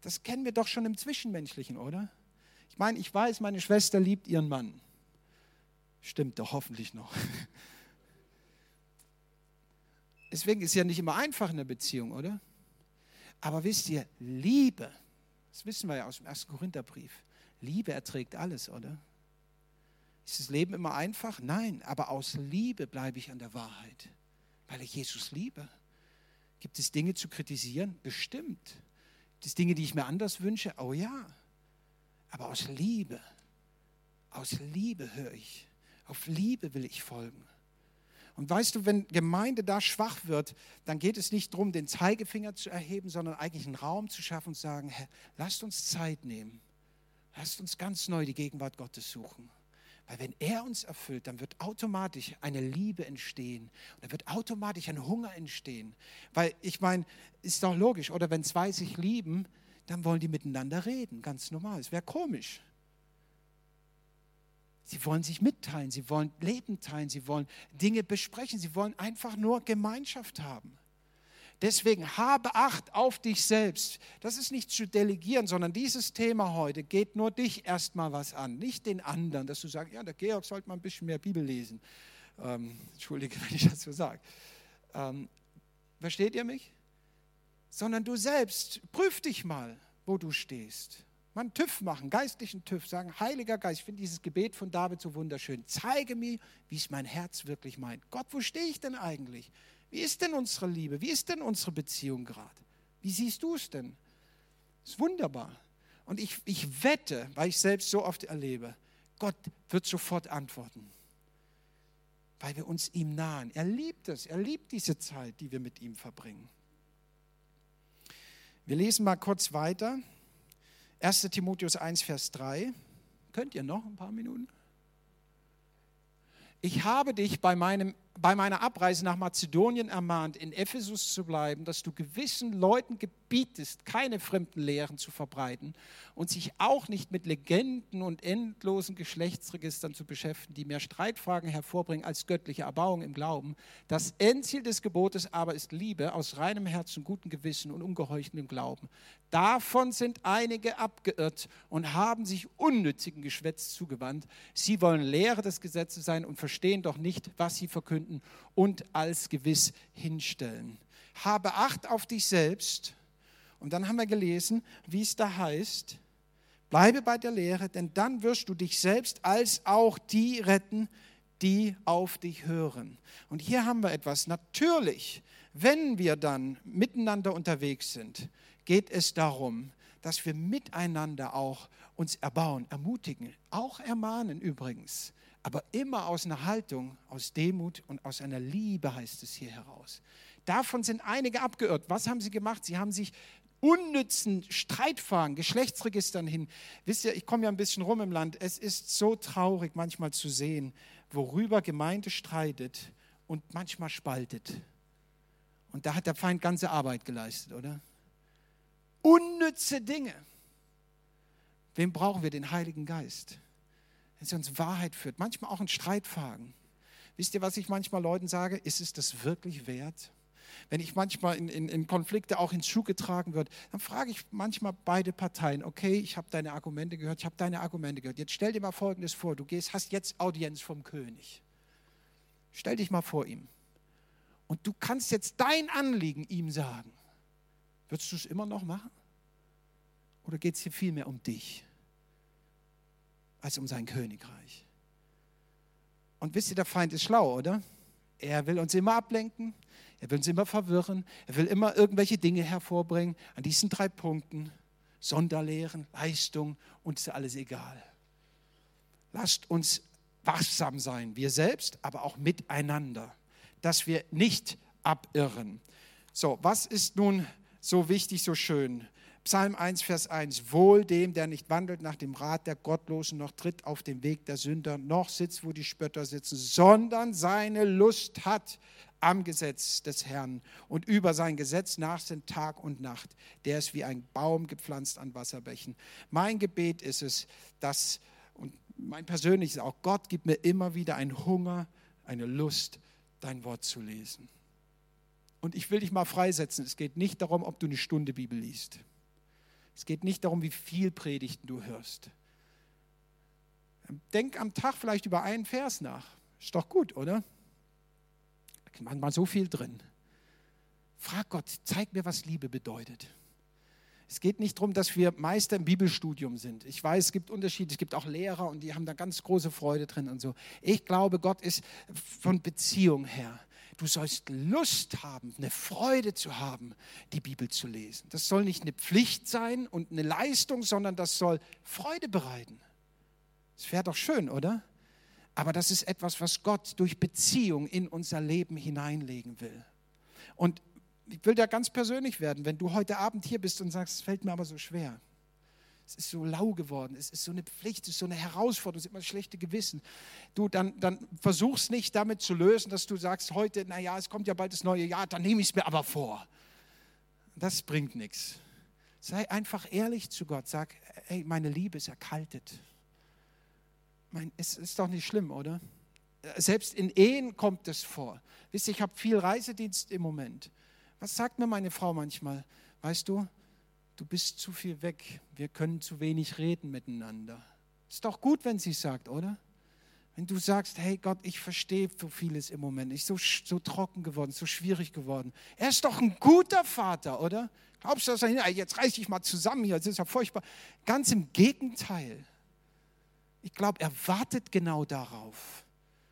Das kennen wir doch schon im Zwischenmenschlichen, oder? Ich meine, ich weiß, meine Schwester liebt ihren Mann. Stimmt doch hoffentlich noch. Deswegen ist es ja nicht immer einfach in der Beziehung, oder? Aber wisst ihr, Liebe, das wissen wir ja aus dem ersten Korintherbrief, Liebe erträgt alles, oder? Ist das Leben immer einfach? Nein, aber aus Liebe bleibe ich an der Wahrheit, weil ich Jesus liebe. Gibt es Dinge zu kritisieren? Bestimmt. Gibt es Dinge, die ich mir anders wünsche? Oh ja. Aber aus Liebe, aus Liebe höre ich. Auf Liebe will ich folgen. Und weißt du, wenn Gemeinde da schwach wird, dann geht es nicht darum, den Zeigefinger zu erheben, sondern eigentlich einen Raum zu schaffen und zu sagen, Herr, lasst uns Zeit nehmen. Lasst uns ganz neu die Gegenwart Gottes suchen. Weil wenn er uns erfüllt, dann wird automatisch eine Liebe entstehen. Und dann wird automatisch ein Hunger entstehen. Weil ich meine, ist doch logisch, oder wenn zwei sich lieben, dann wollen die miteinander reden, ganz normal. Es wäre komisch. Sie wollen sich mitteilen, sie wollen Leben teilen, sie wollen Dinge besprechen, sie wollen einfach nur Gemeinschaft haben. Deswegen habe Acht auf dich selbst. Das ist nicht zu delegieren, sondern dieses Thema heute geht nur dich erstmal was an, nicht den anderen, dass du sagst, ja, der Georg sollte mal ein bisschen mehr Bibel lesen. Ähm, Entschuldige, wenn ich das so sage. Ähm, versteht ihr mich? Sondern du selbst, prüf dich mal, wo du stehst. Man TÜV machen, geistlichen TÜV, sagen, Heiliger Geist, ich finde dieses Gebet von David so wunderschön. Zeige mir, wie es mein Herz wirklich meint. Gott, wo stehe ich denn eigentlich? Wie ist denn unsere Liebe? Wie ist denn unsere Beziehung gerade? Wie siehst du es denn? Ist wunderbar. Und ich, ich wette, weil ich selbst so oft erlebe, Gott wird sofort antworten, weil wir uns ihm nahen. Er liebt es, er liebt diese Zeit, die wir mit ihm verbringen. Wir lesen mal kurz weiter. 1 Timotheus 1, Vers 3. Könnt ihr noch ein paar Minuten? Ich habe dich bei meinem bei meiner Abreise nach Mazedonien ermahnt, in Ephesus zu bleiben, dass du gewissen Leuten gebietest, keine fremden Lehren zu verbreiten und sich auch nicht mit Legenden und endlosen Geschlechtsregistern zu beschäftigen, die mehr Streitfragen hervorbringen als göttliche Erbauung im Glauben. Das Endziel des Gebotes aber ist Liebe aus reinem Herzen, gutem Gewissen und ungeheucheltem Glauben. Davon sind einige abgeirrt und haben sich unnützigen Geschwätz zugewandt. Sie wollen Lehre des Gesetzes sein und verstehen doch nicht, was sie verkünden und als gewiss hinstellen. Habe Acht auf dich selbst. Und dann haben wir gelesen, wie es da heißt, bleibe bei der Lehre, denn dann wirst du dich selbst als auch die retten, die auf dich hören. Und hier haben wir etwas. Natürlich, wenn wir dann miteinander unterwegs sind, geht es darum, dass wir miteinander auch uns erbauen, ermutigen, auch ermahnen übrigens aber immer aus einer Haltung, aus Demut und aus einer Liebe heißt es hier heraus. Davon sind einige abgeirrt. Was haben sie gemacht? Sie haben sich unnützen Streitfahren, Geschlechtsregistern hin. Wisst ihr, ich komme ja ein bisschen rum im Land. Es ist so traurig manchmal zu sehen, worüber Gemeinde streitet und manchmal spaltet. Und da hat der Feind ganze Arbeit geleistet, oder? Unnütze Dinge. Wem brauchen wir? Den Heiligen Geist dass er uns Wahrheit führt, manchmal auch in Streitfragen. Wisst ihr, was ich manchmal Leuten sage? Ist es das wirklich wert? Wenn ich manchmal in, in, in Konflikte auch ins Schuh getragen wird, dann frage ich manchmal beide Parteien, okay, ich habe deine Argumente gehört, ich habe deine Argumente gehört. Jetzt stell dir mal Folgendes vor, du gehst, hast jetzt Audienz vom König. Stell dich mal vor ihm. Und du kannst jetzt dein Anliegen ihm sagen. Würdest du es immer noch machen? Oder geht es hier vielmehr um dich? als um sein Königreich. Und wisst ihr, der Feind ist schlau, oder? Er will uns immer ablenken, er will uns immer verwirren, er will immer irgendwelche Dinge hervorbringen an diesen drei Punkten. Sonderlehren, Leistung, uns ist alles egal. Lasst uns wachsam sein, wir selbst, aber auch miteinander, dass wir nicht abirren. So, was ist nun so wichtig, so schön? Psalm 1, Vers 1. Wohl dem, der nicht wandelt nach dem Rat der Gottlosen, noch tritt auf den Weg der Sünder, noch sitzt, wo die Spötter sitzen, sondern seine Lust hat am Gesetz des Herrn und über sein Gesetz nach sind Tag und Nacht. Der ist wie ein Baum gepflanzt an Wasserbächen. Mein Gebet ist es, dass, und mein persönliches auch, Gott gibt mir immer wieder einen Hunger, eine Lust, dein Wort zu lesen. Und ich will dich mal freisetzen. Es geht nicht darum, ob du eine Stunde Bibel liest. Es geht nicht darum, wie viel Predigten du hörst. Denk am Tag vielleicht über einen Vers nach. Ist doch gut, oder? Da manchmal so viel drin. Frag Gott, zeig mir, was Liebe bedeutet. Es geht nicht darum, dass wir Meister im Bibelstudium sind. Ich weiß, es gibt Unterschiede, es gibt auch Lehrer und die haben da ganz große Freude drin und so. Ich glaube, Gott ist von Beziehung her. Du sollst Lust haben, eine Freude zu haben, die Bibel zu lesen. Das soll nicht eine Pflicht sein und eine Leistung, sondern das soll Freude bereiten. Das wäre doch schön, oder? Aber das ist etwas, was Gott durch Beziehung in unser Leben hineinlegen will. Und ich will da ganz persönlich werden, wenn du heute Abend hier bist und sagst, es fällt mir aber so schwer. Es ist so lau geworden, es ist so eine Pflicht, es ist so eine Herausforderung, es ist immer schlechte Gewissen. Du, dann, dann versuch's nicht damit zu lösen, dass du sagst, heute, naja, es kommt ja bald das neue Jahr, dann nehme ich es mir aber vor. Das bringt nichts. Sei einfach ehrlich zu Gott, sag, hey, meine Liebe ist erkaltet. Mein, es ist doch nicht schlimm, oder? Selbst in Ehen kommt es vor. Wisst ihr, ich habe viel Reisedienst im Moment. Was sagt mir meine Frau manchmal? Weißt du, du bist zu viel weg, wir können zu wenig reden miteinander. Ist doch gut, wenn sie sagt, oder? Wenn du sagst, hey Gott, ich verstehe so vieles im Moment, ich so, so trocken geworden, so schwierig geworden. Er ist doch ein guter Vater, oder? Glaubst du, dass er, jetzt reiß dich mal zusammen hier, das ist ja furchtbar. Ganz im Gegenteil. Ich glaube, er wartet genau darauf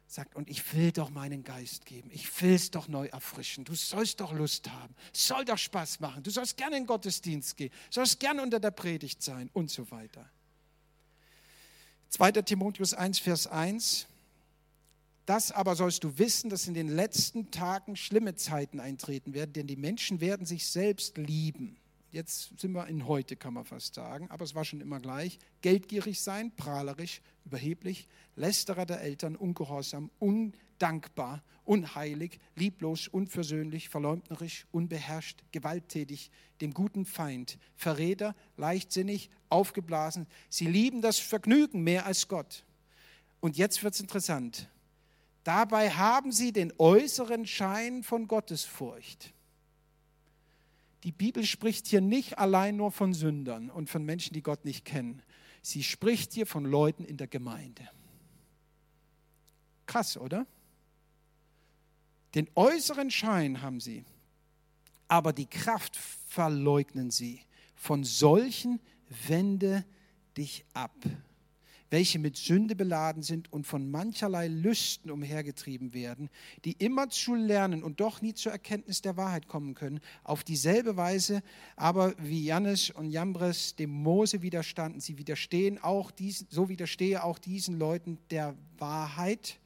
sagt, und ich will doch meinen Geist geben, ich will es doch neu erfrischen, du sollst doch Lust haben, soll doch Spaß machen, du sollst gerne in den Gottesdienst gehen, sollst gerne unter der Predigt sein und so weiter. 2. Timotheus 1, Vers 1. Das aber sollst du wissen, dass in den letzten Tagen schlimme Zeiten eintreten werden, denn die Menschen werden sich selbst lieben jetzt sind wir in heute, kann man fast sagen, aber es war schon immer gleich, geldgierig sein, prahlerisch, überheblich, lästerer der Eltern, ungehorsam, undankbar, unheilig, lieblos, unversöhnlich, verleumderisch, unbeherrscht, gewalttätig, dem guten Feind, Verräter, leichtsinnig, aufgeblasen. Sie lieben das Vergnügen mehr als Gott. Und jetzt wird es interessant. Dabei haben sie den äußeren Schein von Gottesfurcht die Bibel spricht hier nicht allein nur von Sündern und von Menschen, die Gott nicht kennen. Sie spricht hier von Leuten in der Gemeinde. Krass, oder? Den äußeren Schein haben sie, aber die Kraft verleugnen sie. Von solchen wende dich ab welche mit Sünde beladen sind und von mancherlei Lüsten umhergetrieben werden, die immer zu lernen und doch nie zur Erkenntnis der Wahrheit kommen können, auf dieselbe Weise aber wie Jannes und Jambres dem Mose widerstanden, sie widerstehen auch diesen, so widerstehe auch diesen Leuten der Wahrheit.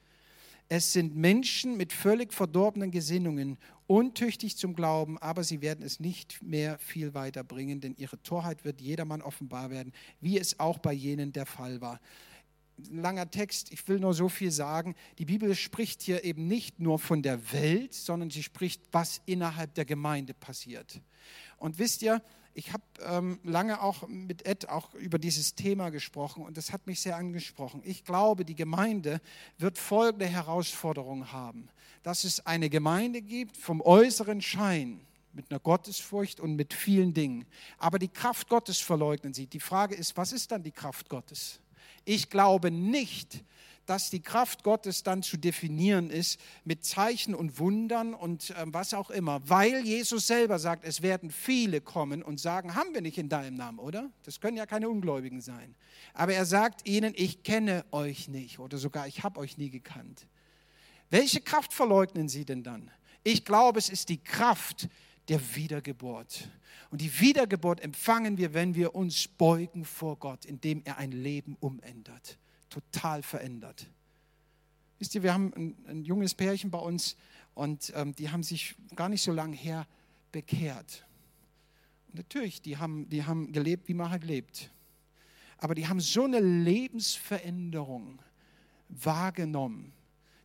Es sind Menschen mit völlig verdorbenen Gesinnungen untüchtig zum Glauben, aber sie werden es nicht mehr viel weiterbringen, denn ihre Torheit wird jedermann offenbar werden, wie es auch bei jenen der Fall war. Ein langer Text, ich will nur so viel sagen. Die Bibel spricht hier eben nicht nur von der Welt, sondern sie spricht, was innerhalb der Gemeinde passiert. Und wisst ihr, ich habe ähm, lange auch mit Ed auch über dieses Thema gesprochen und das hat mich sehr angesprochen. Ich glaube, die Gemeinde wird folgende Herausforderung haben, dass es eine Gemeinde gibt vom äußeren Schein mit einer Gottesfurcht und mit vielen Dingen, aber die Kraft Gottes verleugnen sie. Die Frage ist, was ist dann die Kraft Gottes? Ich glaube nicht, dass die Kraft Gottes dann zu definieren ist mit Zeichen und Wundern und äh, was auch immer, weil Jesus selber sagt, es werden viele kommen und sagen, haben wir nicht in deinem Namen, oder? Das können ja keine Ungläubigen sein. Aber er sagt ihnen, ich kenne euch nicht oder sogar ich habe euch nie gekannt. Welche Kraft verleugnen sie denn dann? Ich glaube, es ist die Kraft der Wiedergeburt. Und die Wiedergeburt empfangen wir, wenn wir uns beugen vor Gott, indem er ein Leben umändert total verändert. Wisst ihr, wir haben ein, ein junges Pärchen bei uns und ähm, die haben sich gar nicht so lange her bekehrt. Und natürlich, die haben, die haben gelebt, wie man halt lebt. Aber die haben so eine Lebensveränderung wahrgenommen,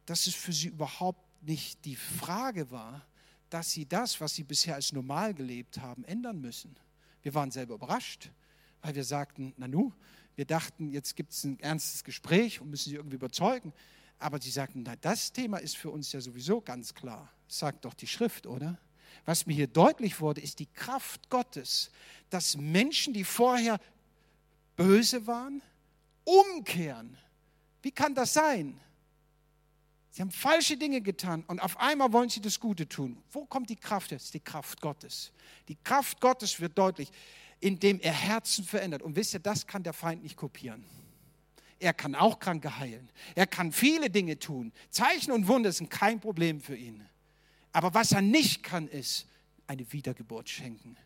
dass es für sie überhaupt nicht die Frage war, dass sie das, was sie bisher als normal gelebt haben, ändern müssen. Wir waren selber überrascht, weil wir sagten, Nanu, wir dachten, jetzt gibt es ein ernstes Gespräch und müssen sie irgendwie überzeugen. Aber sie sagten, na, das Thema ist für uns ja sowieso ganz klar. sagt doch die Schrift, oder? Was mir hier deutlich wurde, ist die Kraft Gottes, dass Menschen, die vorher böse waren, umkehren. Wie kann das sein? Sie haben falsche Dinge getan und auf einmal wollen sie das Gute tun. Wo kommt die Kraft? Ist die Kraft Gottes. Die Kraft Gottes wird deutlich indem er Herzen verändert. Und wisst ihr, das kann der Feind nicht kopieren. Er kann auch Kranke heilen. Er kann viele Dinge tun. Zeichen und Wunder sind kein Problem für ihn. Aber was er nicht kann, ist eine Wiedergeburt schenken.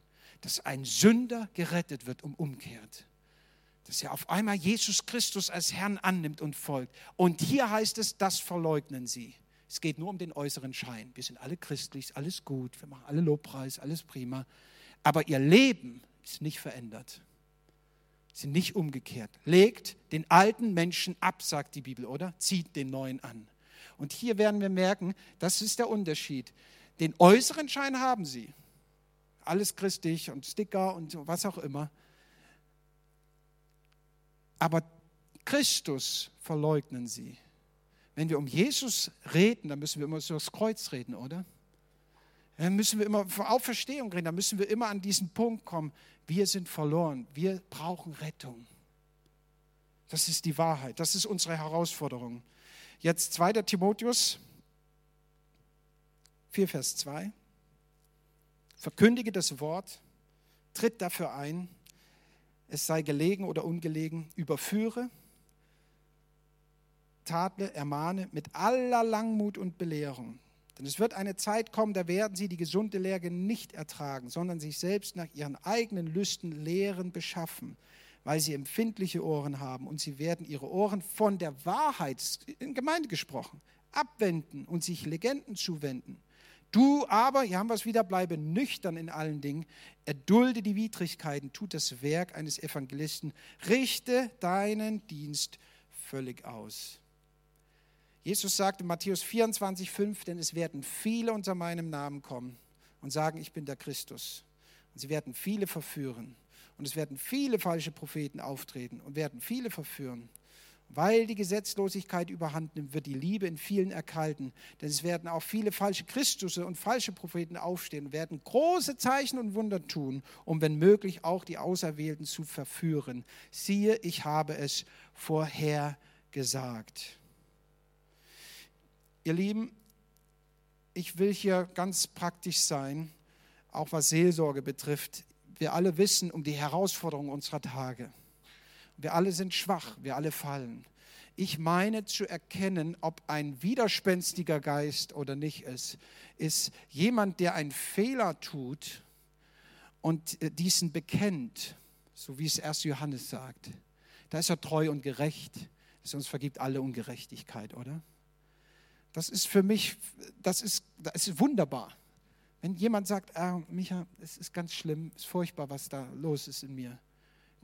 Dass ein Sünder gerettet wird und umkehrt. Dass er auf einmal Jesus Christus als Herrn annimmt und folgt. Und hier heißt es, das verleugnen sie. Es geht nur um den äußeren Schein. Wir sind alle christlich, alles gut, wir machen alle Lobpreis, alles prima. Aber ihr Leben ist nicht verändert sind nicht umgekehrt. Legt den alten Menschen ab, sagt die Bibel, oder? Zieht den neuen an. Und hier werden wir merken, das ist der Unterschied. Den äußeren Schein haben sie. Alles christlich und Sticker und was auch immer. Aber Christus verleugnen sie. Wenn wir um Jesus reden, dann müssen wir immer so das Kreuz reden, oder? Dann müssen wir immer vor Auferstehung reden, dann müssen wir immer an diesen Punkt kommen. Wir sind verloren, wir brauchen Rettung. Das ist die Wahrheit, das ist unsere Herausforderung. Jetzt 2. Timotheus 4, Vers 2. Verkündige das Wort, tritt dafür ein, es sei gelegen oder ungelegen, überführe, tadle, ermahne mit aller Langmut und Belehrung denn es wird eine Zeit kommen, da werden sie die gesunde Lehre nicht ertragen, sondern sich selbst nach ihren eigenen Lüsten Lehren beschaffen, weil sie empfindliche Ohren haben. Und sie werden ihre Ohren von der Wahrheit, in Gemeinde gesprochen, abwenden und sich Legenden zuwenden. Du aber, hier haben wir es wieder, bleibe nüchtern in allen Dingen, erdulde die Widrigkeiten, tut das Werk eines Evangelisten, richte deinen Dienst völlig aus. Jesus sagt in Matthäus 24, 5, denn es werden viele unter meinem Namen kommen und sagen, ich bin der Christus. Und sie werden viele verführen. Und es werden viele falsche Propheten auftreten und werden viele verführen. Weil die Gesetzlosigkeit überhand nimmt, wird die Liebe in vielen erkalten. Denn es werden auch viele falsche Christusse und falsche Propheten aufstehen und werden große Zeichen und Wunder tun, um wenn möglich auch die Auserwählten zu verführen. Siehe, ich habe es vorher gesagt. Ihr Lieben, ich will hier ganz praktisch sein, auch was Seelsorge betrifft. Wir alle wissen um die Herausforderungen unserer Tage. Wir alle sind schwach, wir alle fallen. Ich meine zu erkennen, ob ein widerspenstiger Geist oder nicht ist, ist jemand, der einen Fehler tut und äh, diesen bekennt, so wie es erst Johannes sagt. Da ist er treu und gerecht, dass uns vergibt alle Ungerechtigkeit, oder? Das ist für mich, das ist, das ist wunderbar. Wenn jemand sagt, ah, Micha, es ist ganz schlimm, es ist furchtbar, was da los ist in mir,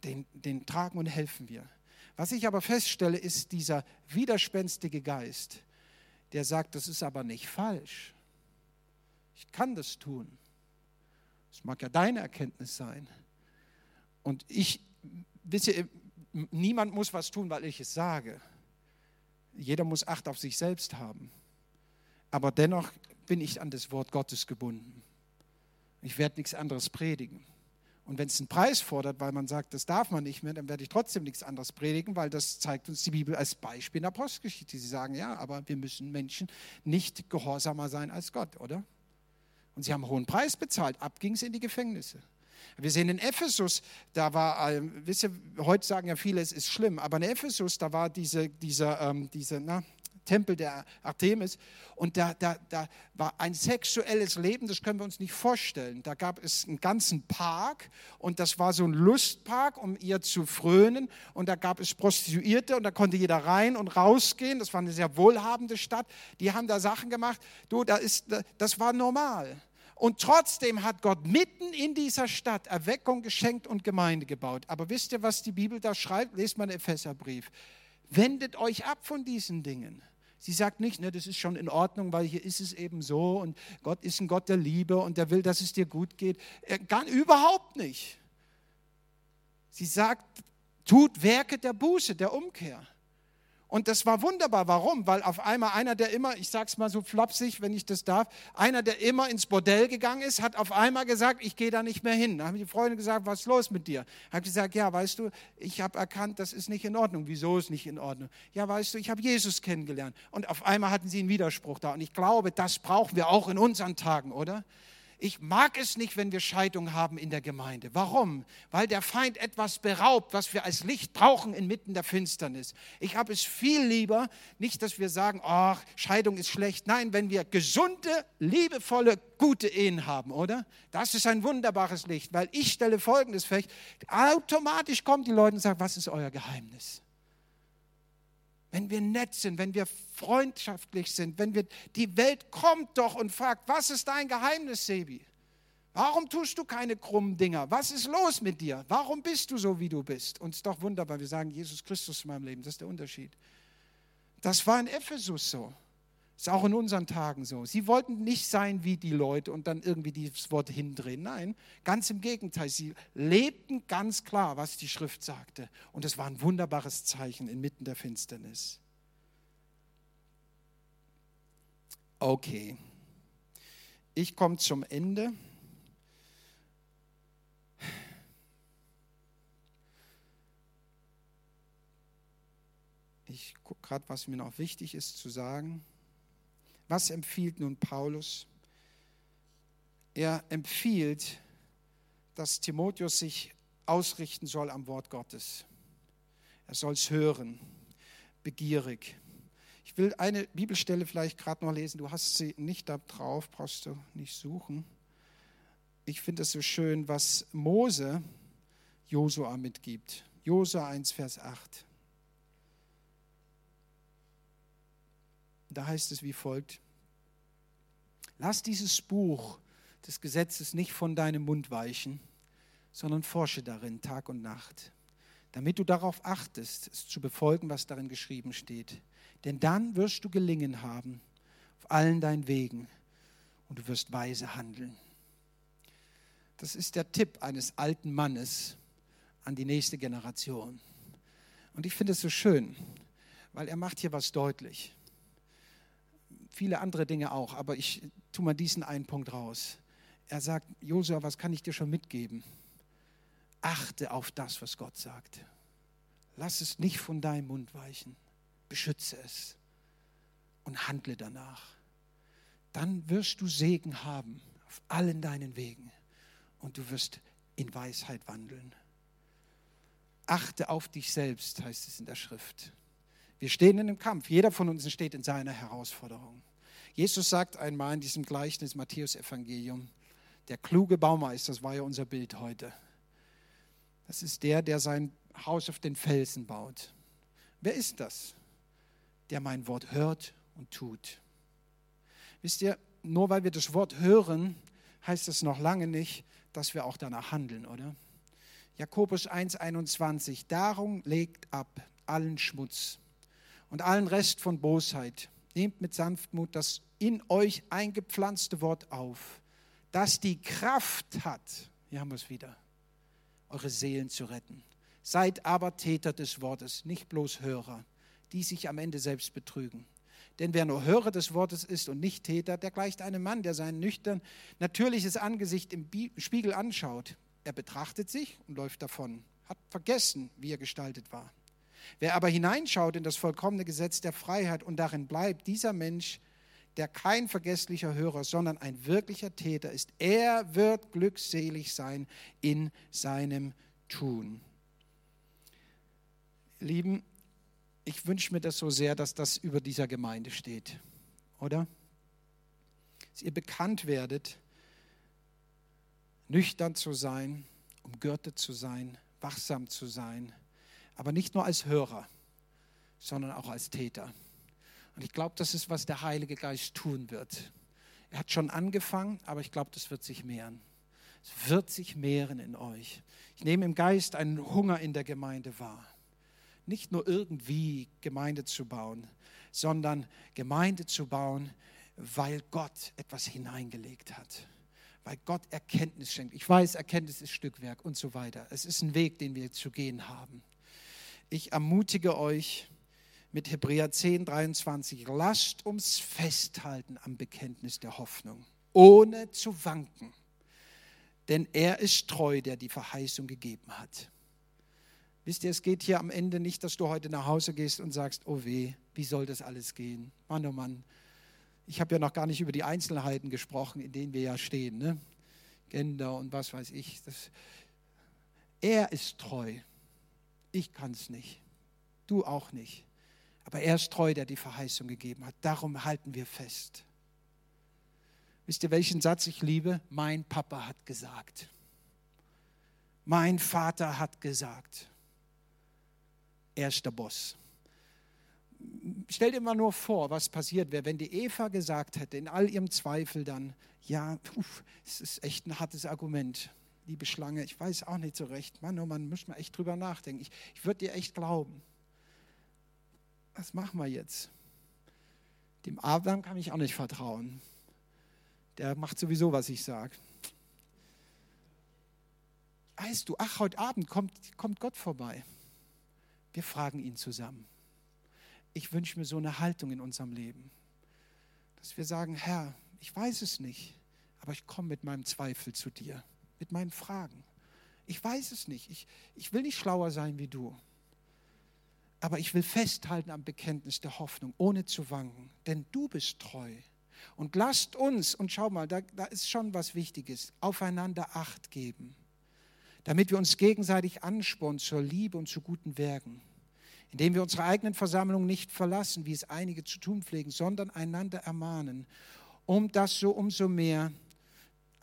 den, den tragen und helfen wir. Was ich aber feststelle, ist dieser widerspenstige Geist, der sagt, das ist aber nicht falsch. Ich kann das tun. Das mag ja deine Erkenntnis sein. Und ich, wisst ihr, niemand muss was tun, weil ich es sage. Jeder muss Acht auf sich selbst haben. Aber dennoch bin ich an das Wort Gottes gebunden. Ich werde nichts anderes predigen. Und wenn es einen Preis fordert, weil man sagt, das darf man nicht mehr, dann werde ich trotzdem nichts anderes predigen, weil das zeigt uns die Bibel als Beispiel in der Apostelgeschichte. Sie sagen, ja, aber wir müssen Menschen nicht gehorsamer sein als Gott, oder? Und sie haben einen hohen Preis bezahlt. Ab ging es in die Gefängnisse. Wir sehen in Ephesus, da war, äh, wisst ihr, heute sagen ja viele, es ist schlimm, aber in Ephesus, da war diese, dieser, ähm, diese, na, Tempel der Artemis. Und da, da, da war ein sexuelles Leben, das können wir uns nicht vorstellen. Da gab es einen ganzen Park und das war so ein Lustpark, um ihr zu frönen. Und da gab es Prostituierte und da konnte jeder rein und rausgehen. Das war eine sehr wohlhabende Stadt. Die haben da Sachen gemacht. Du, da ist, das war normal. Und trotzdem hat Gott mitten in dieser Stadt Erweckung geschenkt und Gemeinde gebaut. Aber wisst ihr, was die Bibel da schreibt? Lest mal den Epheserbrief. Wendet euch ab von diesen Dingen. Sie sagt nicht, ne, das ist schon in Ordnung, weil hier ist es eben so und Gott ist ein Gott der Liebe und der will, dass es dir gut geht. Er kann überhaupt nicht. Sie sagt, tut Werke der Buße, der Umkehr. Und das war wunderbar. Warum? Weil auf einmal einer, der immer, ich sage es mal so flapsig, wenn ich das darf, einer, der immer ins Bordell gegangen ist, hat auf einmal gesagt, ich gehe da nicht mehr hin. Da haben die Freunde gesagt, was ist los mit dir? Hat gesagt, ja, weißt du, ich habe erkannt, das ist nicht in Ordnung. Wieso ist nicht in Ordnung? Ja, weißt du, ich habe Jesus kennengelernt. Und auf einmal hatten sie einen Widerspruch da. Und ich glaube, das brauchen wir auch in unseren Tagen, oder? Ich mag es nicht, wenn wir Scheidung haben in der Gemeinde. Warum? Weil der Feind etwas beraubt, was wir als Licht brauchen inmitten der Finsternis. Ich habe es viel lieber, nicht, dass wir sagen, ach, Scheidung ist schlecht. Nein, wenn wir gesunde, liebevolle, gute Ehen haben, oder? Das ist ein wunderbares Licht, weil ich stelle Folgendes fest. Automatisch kommen die Leute und sagen, was ist euer Geheimnis? Wenn wir nett sind, wenn wir freundschaftlich sind, wenn wir, die Welt kommt doch und fragt, was ist dein Geheimnis, Sebi? Warum tust du keine krummen Dinger? Was ist los mit dir? Warum bist du so, wie du bist? Und es ist doch wunderbar, wir sagen Jesus Christus in meinem Leben, das ist der Unterschied. Das war in Ephesus so. Ist auch in unseren Tagen so. Sie wollten nicht sein wie die Leute und dann irgendwie das Wort hindrehen. Nein, ganz im Gegenteil. Sie lebten ganz klar, was die Schrift sagte. Und es war ein wunderbares Zeichen inmitten der Finsternis. Okay. Ich komme zum Ende. Ich gucke gerade, was mir noch wichtig ist zu sagen. Was empfiehlt nun Paulus? Er empfiehlt, dass Timotheus sich ausrichten soll am Wort Gottes. Er soll es hören, begierig. Ich will eine Bibelstelle vielleicht gerade noch lesen. Du hast sie nicht da drauf, brauchst du nicht suchen. Ich finde es so schön, was Mose Josua mitgibt. Josua 1, Vers 8. Da heißt es wie folgt, lass dieses Buch des Gesetzes nicht von deinem Mund weichen, sondern forsche darin Tag und Nacht, damit du darauf achtest, es zu befolgen, was darin geschrieben steht. Denn dann wirst du gelingen haben auf allen deinen Wegen und du wirst weise handeln. Das ist der Tipp eines alten Mannes an die nächste Generation. Und ich finde es so schön, weil er macht hier was deutlich viele andere Dinge auch, aber ich tue mal diesen einen Punkt raus. Er sagt, Josua, was kann ich dir schon mitgeben? Achte auf das, was Gott sagt. Lass es nicht von deinem Mund weichen. Beschütze es und handle danach. Dann wirst du Segen haben auf allen deinen Wegen und du wirst in Weisheit wandeln. Achte auf dich selbst, heißt es in der Schrift. Wir stehen in einem Kampf. Jeder von uns steht in seiner Herausforderung. Jesus sagt einmal in diesem Gleichnis Matthäus Evangelium, der kluge Baumeister, das war ja unser Bild heute. Das ist der, der sein Haus auf den Felsen baut. Wer ist das? Der mein Wort hört und tut. Wisst ihr, nur weil wir das Wort hören, heißt es noch lange nicht, dass wir auch danach handeln, oder? Jakobus 1,21. Darum legt ab allen Schmutz und allen Rest von Bosheit. Nehmt mit Sanftmut das in euch eingepflanzte Wort auf, das die Kraft hat, hier haben wir es wieder, eure Seelen zu retten. Seid aber Täter des Wortes, nicht bloß Hörer, die sich am Ende selbst betrügen. Denn wer nur Hörer des Wortes ist und nicht Täter, der gleicht einem Mann, der sein nüchtern, natürliches Angesicht im Spiegel anschaut. Er betrachtet sich und läuft davon, hat vergessen, wie er gestaltet war. Wer aber hineinschaut in das vollkommene Gesetz der Freiheit und darin bleibt, dieser Mensch, der kein vergesslicher Hörer, sondern ein wirklicher Täter ist, er wird glückselig sein in seinem Tun. Lieben, ich wünsche mir das so sehr, dass das über dieser Gemeinde steht, oder? Dass ihr bekannt werdet, nüchtern zu sein, umgürtet zu sein, wachsam zu sein aber nicht nur als Hörer, sondern auch als Täter. Und ich glaube, das ist, was der Heilige Geist tun wird. Er hat schon angefangen, aber ich glaube, das wird sich mehren. Es wird sich mehren in euch. Ich nehme im Geist einen Hunger in der Gemeinde wahr. Nicht nur irgendwie Gemeinde zu bauen, sondern Gemeinde zu bauen, weil Gott etwas hineingelegt hat. Weil Gott Erkenntnis schenkt. Ich weiß, Erkenntnis ist Stückwerk und so weiter. Es ist ein Weg, den wir zu gehen haben. Ich ermutige euch mit Hebräer 10, 23, lasst uns festhalten am Bekenntnis der Hoffnung, ohne zu wanken. Denn er ist treu, der die Verheißung gegeben hat. Wisst ihr, es geht hier am Ende nicht, dass du heute nach Hause gehst und sagst, oh weh, wie soll das alles gehen? Mann, oh Mann, Ich habe ja noch gar nicht über die Einzelheiten gesprochen, in denen wir ja stehen. Ne? Gender und was weiß ich. Das, er ist treu. Ich kann es nicht. Du auch nicht. Aber er ist treu, der die Verheißung gegeben hat. Darum halten wir fest. Wisst ihr, welchen Satz ich liebe? Mein Papa hat gesagt. Mein Vater hat gesagt. Er ist der Boss. Stell dir mal nur vor, was passiert wäre, wenn die Eva gesagt hätte, in all ihrem Zweifel dann, ja, es ist echt ein hartes Argument, liebe Schlange, ich weiß auch nicht so recht. Mann, oh Mann, muss man echt drüber nachdenken. Ich, ich würde dir echt glauben. Was machen wir jetzt? Dem Adam kann ich auch nicht vertrauen. Der macht sowieso, was ich sage. Weißt du, ach, heute Abend kommt, kommt Gott vorbei. Wir fragen ihn zusammen. Ich wünsche mir so eine Haltung in unserem Leben, dass wir sagen, Herr, ich weiß es nicht, aber ich komme mit meinem Zweifel zu dir, mit meinen Fragen. Ich weiß es nicht. Ich, ich will nicht schlauer sein wie du. Aber ich will festhalten am Bekenntnis der Hoffnung, ohne zu wanken. Denn du bist treu. Und lasst uns, und schau mal, da, da ist schon was Wichtiges, aufeinander Acht geben, damit wir uns gegenseitig anspornen zur Liebe und zu guten Werken, indem wir unsere eigenen Versammlungen nicht verlassen, wie es einige zu tun pflegen, sondern einander ermahnen, um das so umso mehr,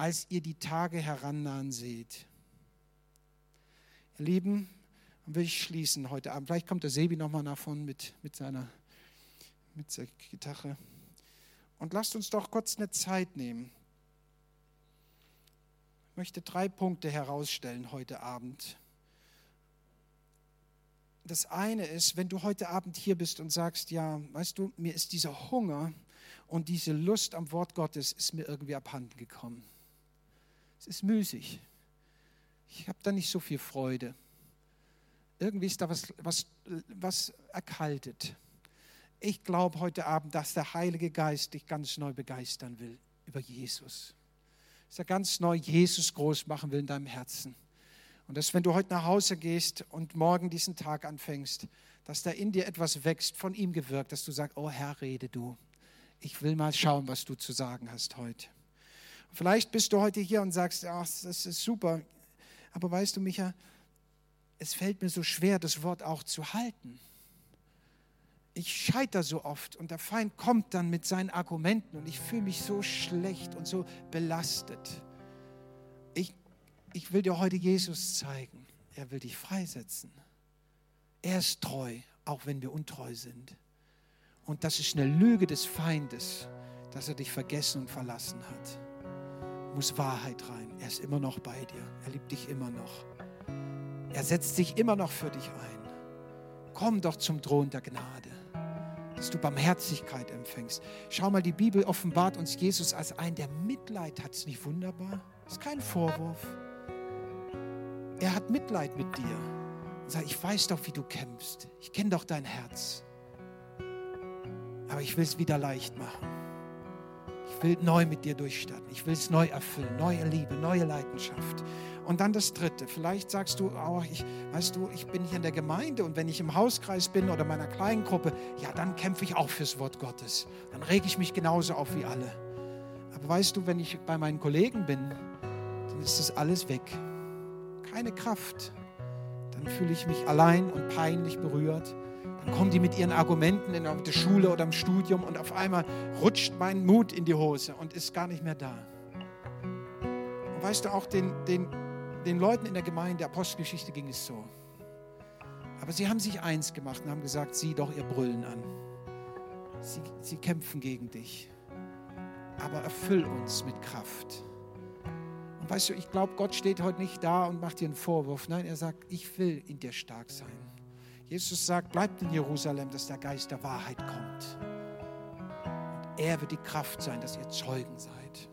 als ihr die Tage herannahen seht. Ihr Lieben, dann will ich schließen heute Abend. Vielleicht kommt der Sebi nochmal nach vorne mit, mit seiner mit seiner Gitarre. Und lasst uns doch kurz eine Zeit nehmen. Ich möchte drei Punkte herausstellen heute Abend. Das eine ist, wenn du heute Abend hier bist und sagst, ja, weißt du, mir ist dieser Hunger und diese Lust am Wort Gottes ist mir irgendwie abhanden gekommen. Es ist müßig. Ich habe da nicht so viel Freude. Irgendwie ist da was, was, was erkaltet ich glaube heute Abend, dass der Heilige Geist dich ganz neu begeistern will über Jesus. Dass er ganz neu Jesus groß machen will in deinem Herzen. Und dass, wenn du heute nach Hause gehst und morgen diesen Tag anfängst, dass da in dir etwas wächst, von ihm gewirkt, dass du sagst, oh Herr, rede du. Ich will mal schauen, was du zu sagen hast heute. Vielleicht bist du heute hier und sagst, ach, das ist super, aber weißt du, Micha, es fällt mir so schwer, das Wort auch zu halten ich scheitere so oft und der Feind kommt dann mit seinen Argumenten und ich fühle mich so schlecht und so belastet. Ich, ich will dir heute Jesus zeigen. Er will dich freisetzen. Er ist treu, auch wenn wir untreu sind. Und das ist eine Lüge des Feindes, dass er dich vergessen und verlassen hat. Muss Wahrheit rein. Er ist immer noch bei dir. Er liebt dich immer noch. Er setzt sich immer noch für dich ein. Komm doch zum Thron der Gnade dass du Barmherzigkeit empfängst. Schau mal, die Bibel offenbart uns Jesus als einen, der Mitleid hat. Ist nicht wunderbar? Ist kein Vorwurf. Er hat Mitleid mit dir. Sagt, ich weiß doch, wie du kämpfst. Ich kenne doch dein Herz. Aber ich will es wieder leicht machen. Ich will neu mit dir durchstarten. Ich will es neu erfüllen. Neue Liebe, neue Leidenschaft. Und dann das Dritte. Vielleicht sagst du auch, ich, weißt du, ich bin hier in der Gemeinde und wenn ich im Hauskreis bin oder meiner kleinen Gruppe, ja, dann kämpfe ich auch fürs Wort Gottes. Dann rege ich mich genauso auf wie alle. Aber weißt du, wenn ich bei meinen Kollegen bin, dann ist das alles weg. Keine Kraft. Dann fühle ich mich allein und peinlich berührt. Dann kommen die mit ihren Argumenten in der Schule oder im Studium und auf einmal rutscht mein Mut in die Hose und ist gar nicht mehr da. Und weißt du auch, den, den den Leuten in der Gemeinde, der Apostelgeschichte ging es so. Aber sie haben sich eins gemacht und haben gesagt, sieh doch ihr Brüllen an. Sie, sie kämpfen gegen dich. Aber erfüll uns mit Kraft. Und weißt du, ich glaube, Gott steht heute nicht da und macht dir einen Vorwurf. Nein, er sagt, ich will in dir stark sein. Jesus sagt, bleibt in Jerusalem, dass der Geist der Wahrheit kommt. Und er wird die Kraft sein, dass ihr Zeugen seid.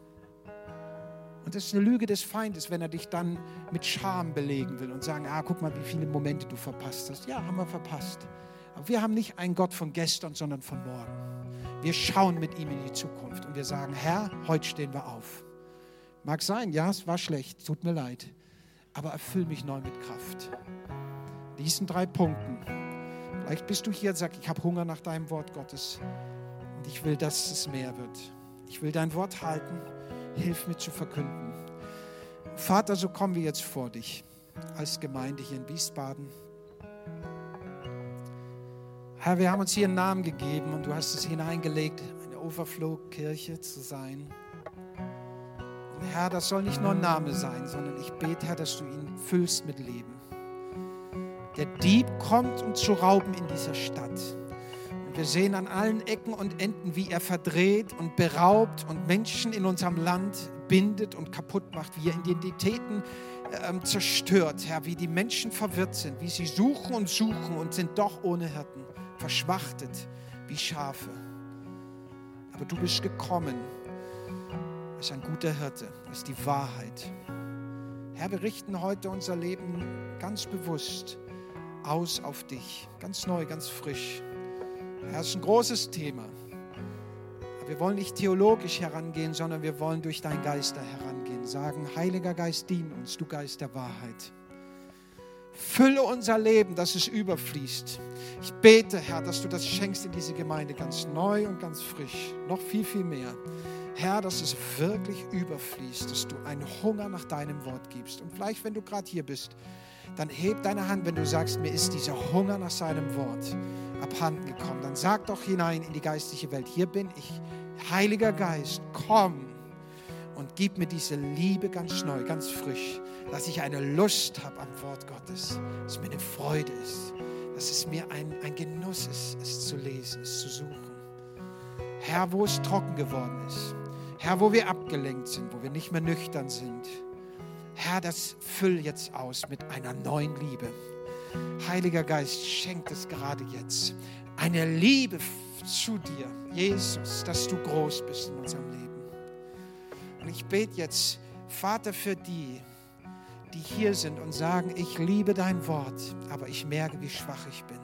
Und das ist eine Lüge des Feindes, wenn er dich dann mit Scham belegen will und sagen, ah, guck mal, wie viele Momente du verpasst hast. Ja, haben wir verpasst. Aber wir haben nicht einen Gott von gestern, sondern von morgen. Wir schauen mit ihm in die Zukunft und wir sagen, Herr, heute stehen wir auf. Mag sein, ja, es war schlecht, tut mir leid. Aber erfüll mich neu mit Kraft. Diesen drei Punkten. Vielleicht bist du hier und sagst, ich habe Hunger nach deinem Wort Gottes. Und ich will, dass es mehr wird. Ich will dein Wort halten. Hilf mir zu verkünden. Vater, so kommen wir jetzt vor dich als Gemeinde hier in Wiesbaden. Herr, wir haben uns hier einen Namen gegeben und du hast es hineingelegt, eine Overflow-Kirche zu sein. Und Herr, das soll nicht nur ein Name sein, sondern ich bete, Herr, dass du ihn füllst mit Leben. Der Dieb kommt, um zu rauben in dieser Stadt. Und wir sehen an allen Ecken und Enden, wie er verdreht und beraubt und Menschen in unserem Land bindet und kaputt macht, wie er Identitäten ähm, zerstört, Herr, wie die Menschen verwirrt sind, wie sie suchen und suchen und sind doch ohne Hirten, verschwachtet wie Schafe. Aber du bist gekommen als ein guter Hirte, ist die Wahrheit. Herr, wir richten heute unser Leben ganz bewusst aus auf dich, ganz neu, ganz frisch. Es ist ein großes Thema. Wir wollen nicht theologisch herangehen, sondern wir wollen durch deinen Geist da herangehen. Sagen, Heiliger Geist, dien uns, du Geist der Wahrheit. Fülle unser Leben, dass es überfließt. Ich bete, Herr, dass du das schenkst in diese Gemeinde ganz neu und ganz frisch. Noch viel, viel mehr. Herr, dass es wirklich überfließt, dass du einen Hunger nach deinem Wort gibst. Und vielleicht, wenn du gerade hier bist, dann heb deine Hand, wenn du sagst, mir ist dieser Hunger nach seinem Wort abhanden gekommen. Dann sag doch hinein in die geistliche Welt, hier bin ich. Heiliger Geist, komm und gib mir diese Liebe ganz neu, ganz frisch, dass ich eine Lust habe am Wort Gottes, dass es mir eine Freude ist, dass es mir ein, ein Genuss ist, es zu lesen, es zu suchen. Herr, wo es trocken geworden ist, Herr, wo wir abgelenkt sind, wo wir nicht mehr nüchtern sind, Herr, das füll jetzt aus mit einer neuen Liebe. Heiliger Geist, schenkt es gerade jetzt. Eine Liebe zu dir, Jesus, dass du groß bist in unserem Leben. Und ich bete jetzt, Vater, für die, die hier sind und sagen, ich liebe dein Wort, aber ich merke, wie schwach ich bin.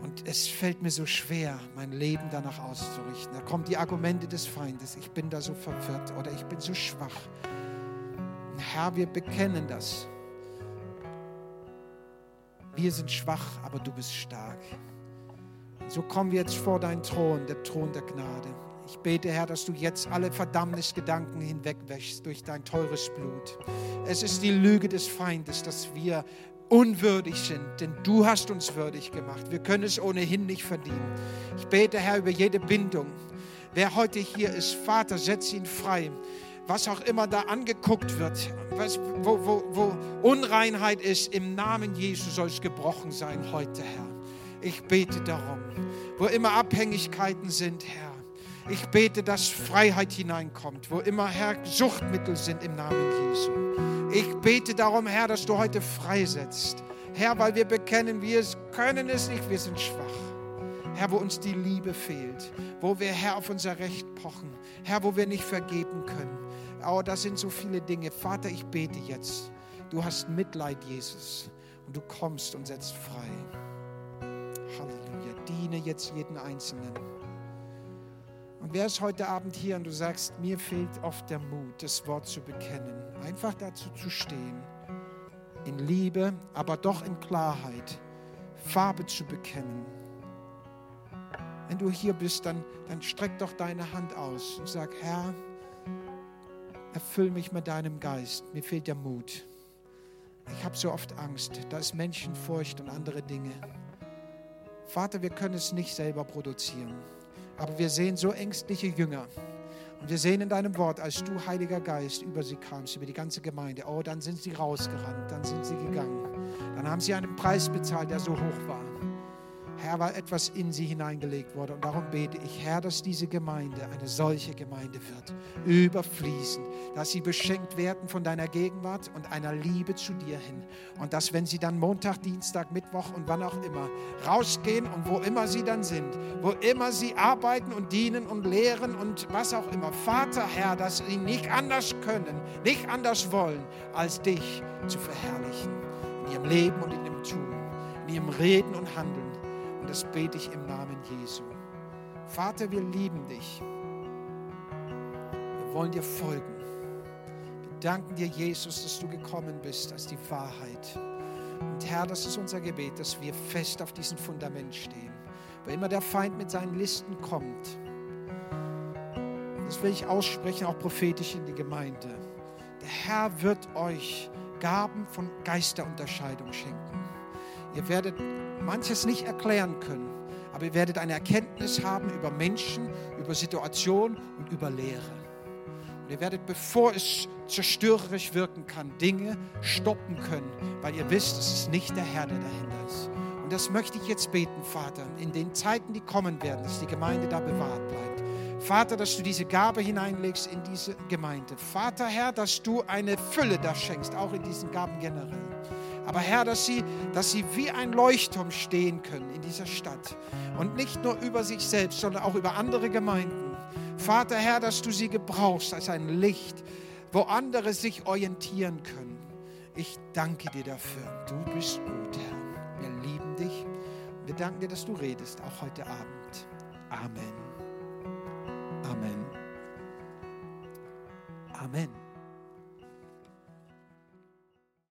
Und es fällt mir so schwer, mein Leben danach auszurichten. Da kommen die Argumente des Feindes. Ich bin da so verwirrt oder ich bin so schwach. Herr, wir bekennen das. Wir sind schwach, aber du bist stark. So kommen wir jetzt vor deinen Thron, der Thron der Gnade. Ich bete, Herr, dass du jetzt alle Verdammnisgedanken hinwegwäschst durch dein teures Blut. Es ist die Lüge des Feindes, dass wir unwürdig sind, denn du hast uns würdig gemacht. Wir können es ohnehin nicht verdienen. Ich bete, Herr, über jede Bindung. Wer heute hier ist, Vater, setz ihn frei was auch immer da angeguckt wird, was, wo, wo, wo Unreinheit ist, im Namen Jesu soll es gebrochen sein heute, Herr. Ich bete darum, wo immer Abhängigkeiten sind, Herr. Ich bete, dass Freiheit hineinkommt, wo immer, Herr, Suchtmittel sind im Namen Jesu. Ich bete darum, Herr, dass du heute freisetzt. Herr, weil wir bekennen, wir können es nicht, wir sind schwach. Herr, wo uns die Liebe fehlt, wo wir, Herr, auf unser Recht pochen, Herr, wo wir nicht vergeben können. Oh, das sind so viele Dinge. Vater, ich bete jetzt. Du hast Mitleid, Jesus, und du kommst und setzt frei. Halleluja. Diene jetzt jeden Einzelnen. Und wer ist heute Abend hier und du sagst, mir fehlt oft der Mut, das Wort zu bekennen, einfach dazu zu stehen, in Liebe, aber doch in Klarheit, Farbe zu bekennen. Wenn du hier bist, dann, dann streck doch deine Hand aus und sag, Herr, erfüll mich mit deinem Geist. Mir fehlt der Mut. Ich habe so oft Angst. Da ist Menschenfurcht und andere Dinge. Vater, wir können es nicht selber produzieren. Aber wir sehen so ängstliche Jünger. Und wir sehen in deinem Wort, als du, Heiliger Geist, über sie kamst, über die ganze Gemeinde, oh, dann sind sie rausgerannt, dann sind sie gegangen. Dann haben sie einen Preis bezahlt, der so hoch war. Herr, weil etwas in sie hineingelegt wurde. Und darum bete ich, Herr, dass diese Gemeinde eine solche Gemeinde wird, überfließend, dass sie beschenkt werden von deiner Gegenwart und einer Liebe zu dir hin. Und dass, wenn sie dann Montag, Dienstag, Mittwoch und wann auch immer rausgehen und wo immer sie dann sind, wo immer sie arbeiten und dienen und lehren und was auch immer, Vater, Herr, dass sie nicht anders können, nicht anders wollen, als dich zu verherrlichen. In ihrem Leben und in dem Tun, in ihrem Reden und Handeln das bete ich im Namen Jesu. Vater, wir lieben dich. Wir wollen dir folgen. Wir danken dir, Jesus, dass du gekommen bist als die Wahrheit. Und Herr, das ist unser Gebet, dass wir fest auf diesem Fundament stehen. Weil immer der Feind mit seinen Listen kommt, das will ich aussprechen, auch prophetisch in die Gemeinde. Der Herr wird euch Gaben von Geisterunterscheidung schenken. Ihr werdet manches nicht erklären können, aber ihr werdet eine Erkenntnis haben über Menschen, über Situationen und über Lehre. Und ihr werdet, bevor es zerstörerisch wirken kann, Dinge stoppen können, weil ihr wisst, es ist nicht der Herr, der dahinter ist. Und das möchte ich jetzt beten, Vater, in den Zeiten, die kommen werden, dass die Gemeinde da bewahrt bleibt. Vater, dass du diese Gabe hineinlegst in diese Gemeinde. Vater, Herr, dass du eine Fülle da schenkst, auch in diesen Gaben generell. Aber Herr, dass sie, dass sie wie ein Leuchtturm stehen können in dieser Stadt. Und nicht nur über sich selbst, sondern auch über andere Gemeinden. Vater, Herr, dass du sie gebrauchst als ein Licht, wo andere sich orientieren können. Ich danke dir dafür. Du bist gut, Herr. Wir lieben dich. Wir danken dir, dass du redest, auch heute Abend. Amen. Amen. Amen.